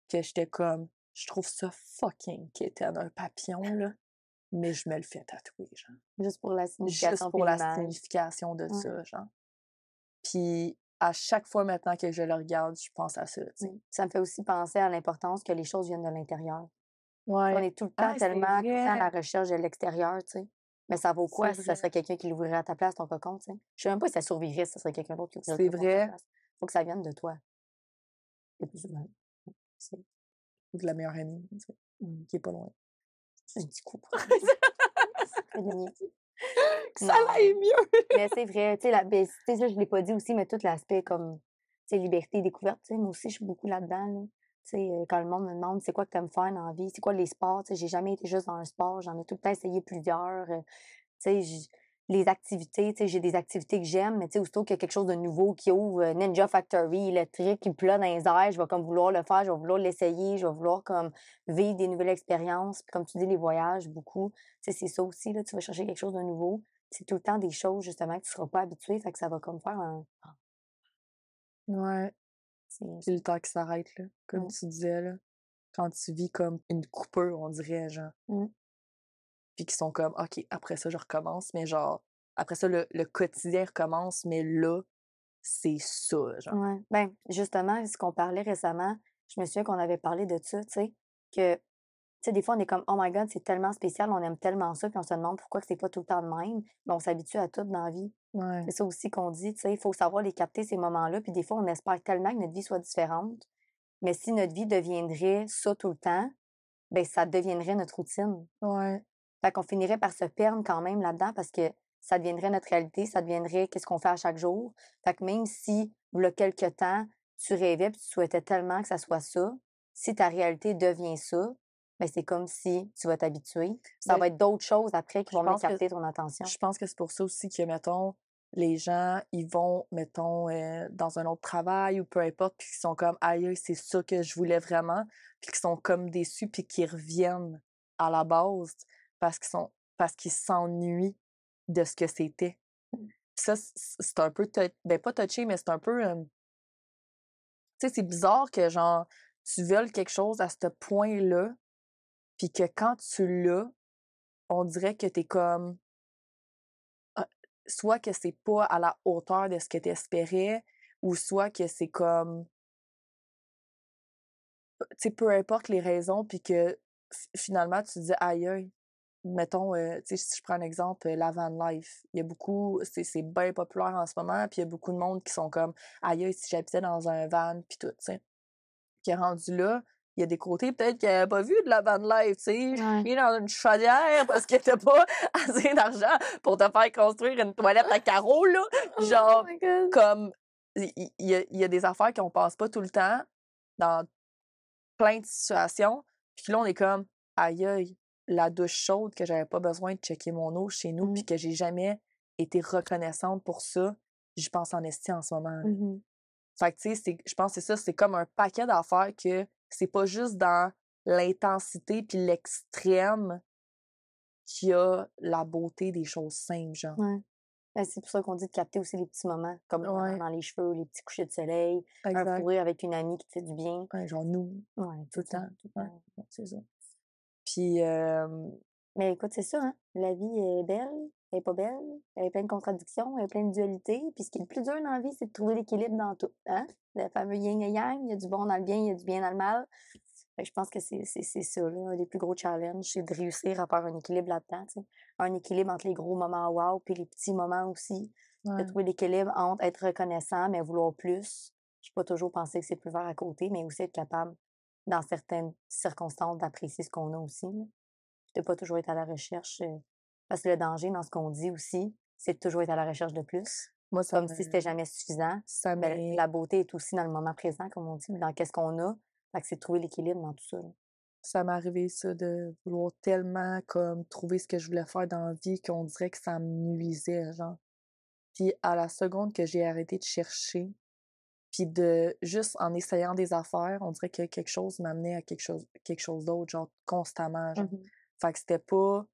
que j'étais comme, je trouve ça fucking kitten, un papillon, là, mais je me le fais tatouer, genre. Juste pour la signification. Juste pour la signification de ça, genre. Puis à chaque fois maintenant que je le regarde, je pense à ça. Ça me fait aussi penser à l'importance que les choses viennent de l'intérieur. On est tout le temps Ah, tellement à la recherche de l'extérieur, tu sais. Mais ça vaut quoi si ça serait quelqu'un qui l'ouvrirait à ta place, ton cocon, tu sais? Je sais même pas si ça survivrait si ça serait quelqu'un d'autre qui ouvrirait C'est vrai. place. Faut que ça vienne de toi. C'est de la meilleure amie, tu sais, Mm. qui est pas loin. c'est un petit coup. gagné. Ça Non, l'aille mieux! Mais c'est vrai, tu sais, la, ben, tu sais, ça, je l'ai pas dit aussi, mais tout l'aspect comme, tu sais, liberté, découverte, tu sais, moi aussi, je suis beaucoup là-dedans, là. Tu sais, euh, quand le monde me demande c'est quoi que t'aimes faire dans la vie, c'est quoi les sports, tu sais, j'ai jamais été juste dans un sport, j'en ai tout le temps essayé plusieurs, euh, tu sais, les activités, tu sais, j'ai des activités que j'aime, mais tu sais, aussitôt qu'il y a quelque chose de nouveau qui ouvre, euh, Ninja Factory, électrique, qui pleut dans les airs, je vais comme vouloir le faire, je vais vouloir l'essayer, je vais vouloir comme vivre des nouvelles expériences, puis comme tu dis, les voyages, beaucoup, tu sais, c'est ça aussi, là, tu vas chercher quelque chose de nouveau, c'est tout le temps des choses, justement, que tu seras pas habitué, fait que ça va comme faire un... Ouais. c'est- Puis le temps qui s'arrête, là, comme Mm. tu disais, là. Quand tu vis comme une coupure, on dirait, genre. Mm. Puis qui sont comme, OK, après ça, je recommence, mais genre, après ça, le, le quotidien recommence, mais là, c'est ça, genre. Ouais. Ben, justement, ce qu'on parlait récemment, je me souviens qu'on avait parlé de ça, tu sais, que, sais, des fois, on est comme, oh my God, c'est tellement spécial, on aime tellement ça, puis on se demande pourquoi que c'est pas tout le temps de même, mais on s'habitue à tout dans la vie. Ouais. C'est ça aussi qu'on dit, tu sais, il faut savoir les capter, ces moments-là, puis des fois, on espère tellement que notre vie soit différente, mais si notre vie deviendrait ça tout le temps, ben, ça deviendrait notre routine. Ouais. Fait qu'on finirait par se perdre quand même là-dedans parce que ça deviendrait notre réalité, ça deviendrait qu'est-ce qu'on fait à chaque jour. Fait que même si, il y a quelques temps, tu rêvais puis tu souhaitais tellement que ça soit ça, si ta réalité devient ça, ben c'est comme si tu vas t'habituer. Ça Ben, va être d'autres choses après qui vont venir que- capter ton attention. Je pense que c'est pour ça aussi que, mettons, les gens, ils vont, mettons, euh, dans un autre travail ou peu importe, puis qu'ils sont comme, aïe, c'est ça que je voulais vraiment, puis qu'ils sont comme déçus, puis qu'ils reviennent à la base parce qu'ils sont, parce qu'ils s'ennuient de ce que c'était. Mmh. Ça, c'est un peu, ben pas touché, mais c'est un peu, euh, tu sais, c'est bizarre que, genre, tu veuilles quelque chose à ce point-là, puis que quand tu l'as, on dirait que t'es comme, ah, soit que c'est pas à la hauteur de ce que tu espérais, ou soit que c'est comme, tu sais, peu importe les raisons, puis que fi- finalement tu dis, aïe, mettons, euh, tu sais, si je prends un exemple, la van life, il y a beaucoup, c'est c'est bien populaire en ce moment, puis il y a beaucoup de monde qui sont comme, aïe, si j'habitais dans un van, puis tout, tu sais. Qui est rendu là, il y a des côtés peut-être qu'il n'avait pas vu de la van life, tu sais. Ouais. Dans une chaudière parce que t'as pas assez d'argent pour te faire construire une toilette à carreaux, là. Genre, Oh God. comme, il y, y a des affaires qu'on passe pas tout le temps dans plein de situations. Puis là, on est comme, aïe, aïe, la douche chaude que j'avais pas besoin de checker mon eau chez nous, Mm. puis que j'ai jamais été reconnaissante pour ça, j'y pense en esti en ce moment. Mhm. Fait que, tu sais, c'est- je pense que c'est ça, c'est comme un paquet d'affaires que c'est pas juste dans l'intensité puis l'extrême qu'il y a la beauté des choses simples, genre. Ouais. Ben, c'est pour ça qu'on dit de capter aussi les petits moments, comme dans- Ouais. dans les cheveux, les petits couchers de soleil, un Exact. rire avec une amie qui te fait du bien. Ouais, genre nous, Ouais, tout tout le temps. c'est ça. Puis, euh, Mais écoute, c'est ça, hein? La vie est belle, elle est pas belle, elle est pleine de contradictions, elle est pleine de dualités. Puis ce qui est le plus dur dans la vie, c'est de trouver l'équilibre dans tout. Hein? Le fameux yin et yang, il y a du bon dans le bien, il y a du bien dans le mal. Je pense que c'est ça, là, un des plus gros challenges, c'est de réussir à faire un équilibre là-dedans. Un équilibre entre les gros moments wow puis les petits moments aussi. De ouais. trouver l'équilibre entre être reconnaissant, mais vouloir plus. Je peux pas toujours penser que c'est plus vert à côté, mais aussi être capable, dans certaines circonstances, d'apprécier ce qu'on a aussi. là. De pas toujours être à la recherche. Parce que le danger dans ce qu'on dit aussi, c'est de toujours être à la recherche de plus. Moi, ça Comme me, si c'était jamais suffisant. ça Ben, me, la beauté est aussi dans le moment présent, comme on dit, dans qu'est-ce qu'on a. Fait que c'est de trouver l'équilibre dans tout ça. là. Ça m'est arrivé, ça, de vouloir tellement, comme, trouver ce que je voulais faire dans la vie qu'on dirait que ça me nuisait, genre. Puis à la seconde que j'ai arrêté de chercher, puis de juste en essayant des affaires, on dirait que quelque chose m'amenait à quelque chose, quelque chose d'autre, genre constamment. Genre. Mhm. Fait que c'était pas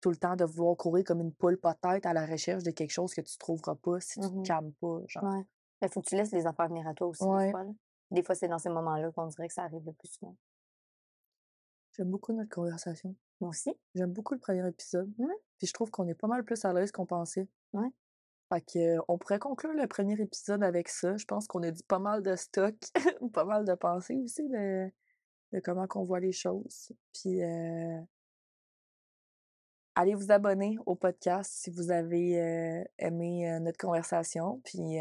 tout le temps de vouloir courir comme une poule pas-tête à la recherche de quelque chose que tu trouveras pas si tu te calmes pas. Genre. Ouais. Mais faut que tu laisses les affaires venir à toi aussi, Ouais. des fois. Des fois, c'est dans ces moments-là qu'on dirait que ça arrive le plus souvent. J'aime beaucoup notre conversation. Moi aussi. J'aime beaucoup le premier épisode. Puis je trouve qu'on est pas mal plus à l'aise qu'on pensait. Ouais. Fait que, on pourrait conclure le premier épisode avec ça. Je pense qu'on a dit pas mal de stock, pas mal de pensées aussi de, de comment qu'on voit les choses. Puis euh, allez vous abonner au podcast si vous avez euh, aimé notre conversation. Puis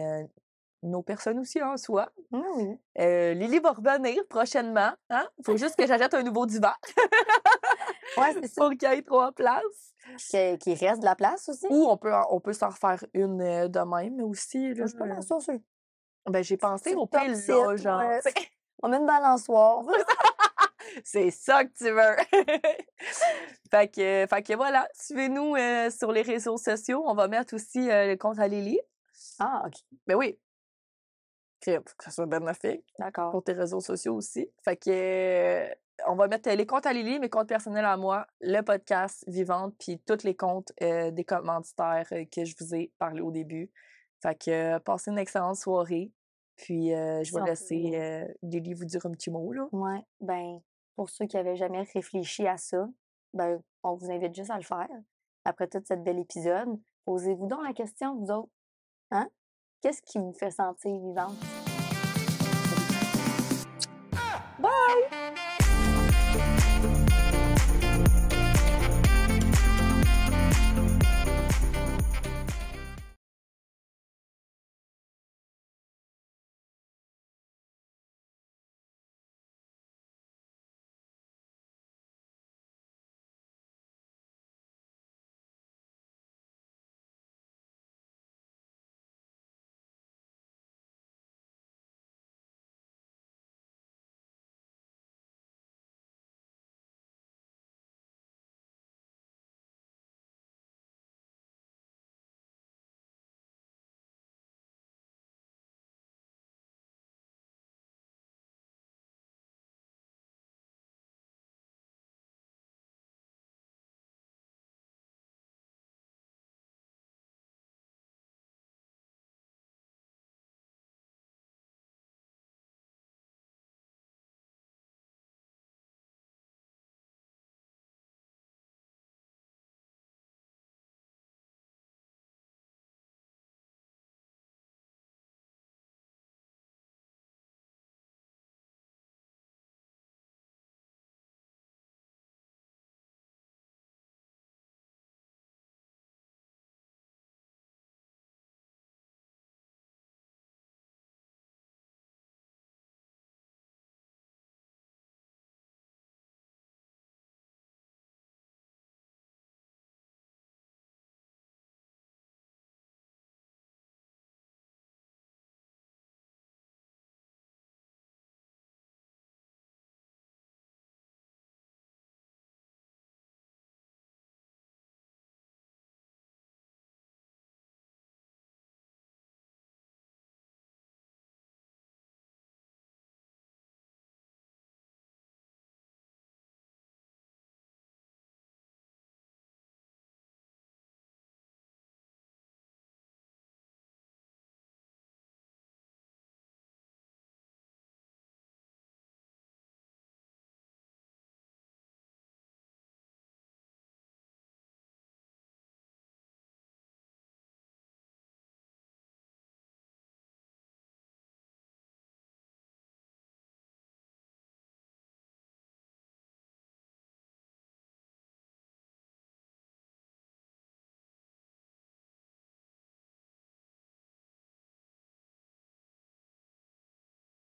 nos personnes aussi en soi. Ah oui. Lily va revenir prochainement. Hein? Faut juste que j'achète un nouveau divan Ouais, c'est ça. pour qu'il y ait trois places. Qu'il reste de la place aussi? Ou on peut, on peut s'en refaire une de même aussi. Là, Je suis pas mal sûre, sûr. Ben, j'ai pensé au pile là, genre. ouais. On met une balançoire. C'est ça que tu veux. fait, que, fait que voilà, suivez-nous euh, sur les réseaux sociaux. On va mettre aussi euh, le compte à Lily. ah, OK. Ben oui. Crème, faut que ça soit bénéfique D'accord. pour tes réseaux sociaux aussi. Fait que euh, on va mettre les comptes à Lily, mes comptes personnels à moi, le podcast Vivante, puis tous les comptes des commanditaires que je vous ai parlé au début. Fait que passez une excellente soirée. Puis euh, je vais laisser euh, Lily vous dire un petit mot là. Ouais, ben, pour ceux qui avaient jamais réfléchi à ça, ben, on vous invite juste à le faire. Après tout cet bel épisode, posez-vous donc la question, vous autres. Hein? Qu'est-ce qui vous fait sentir vivante?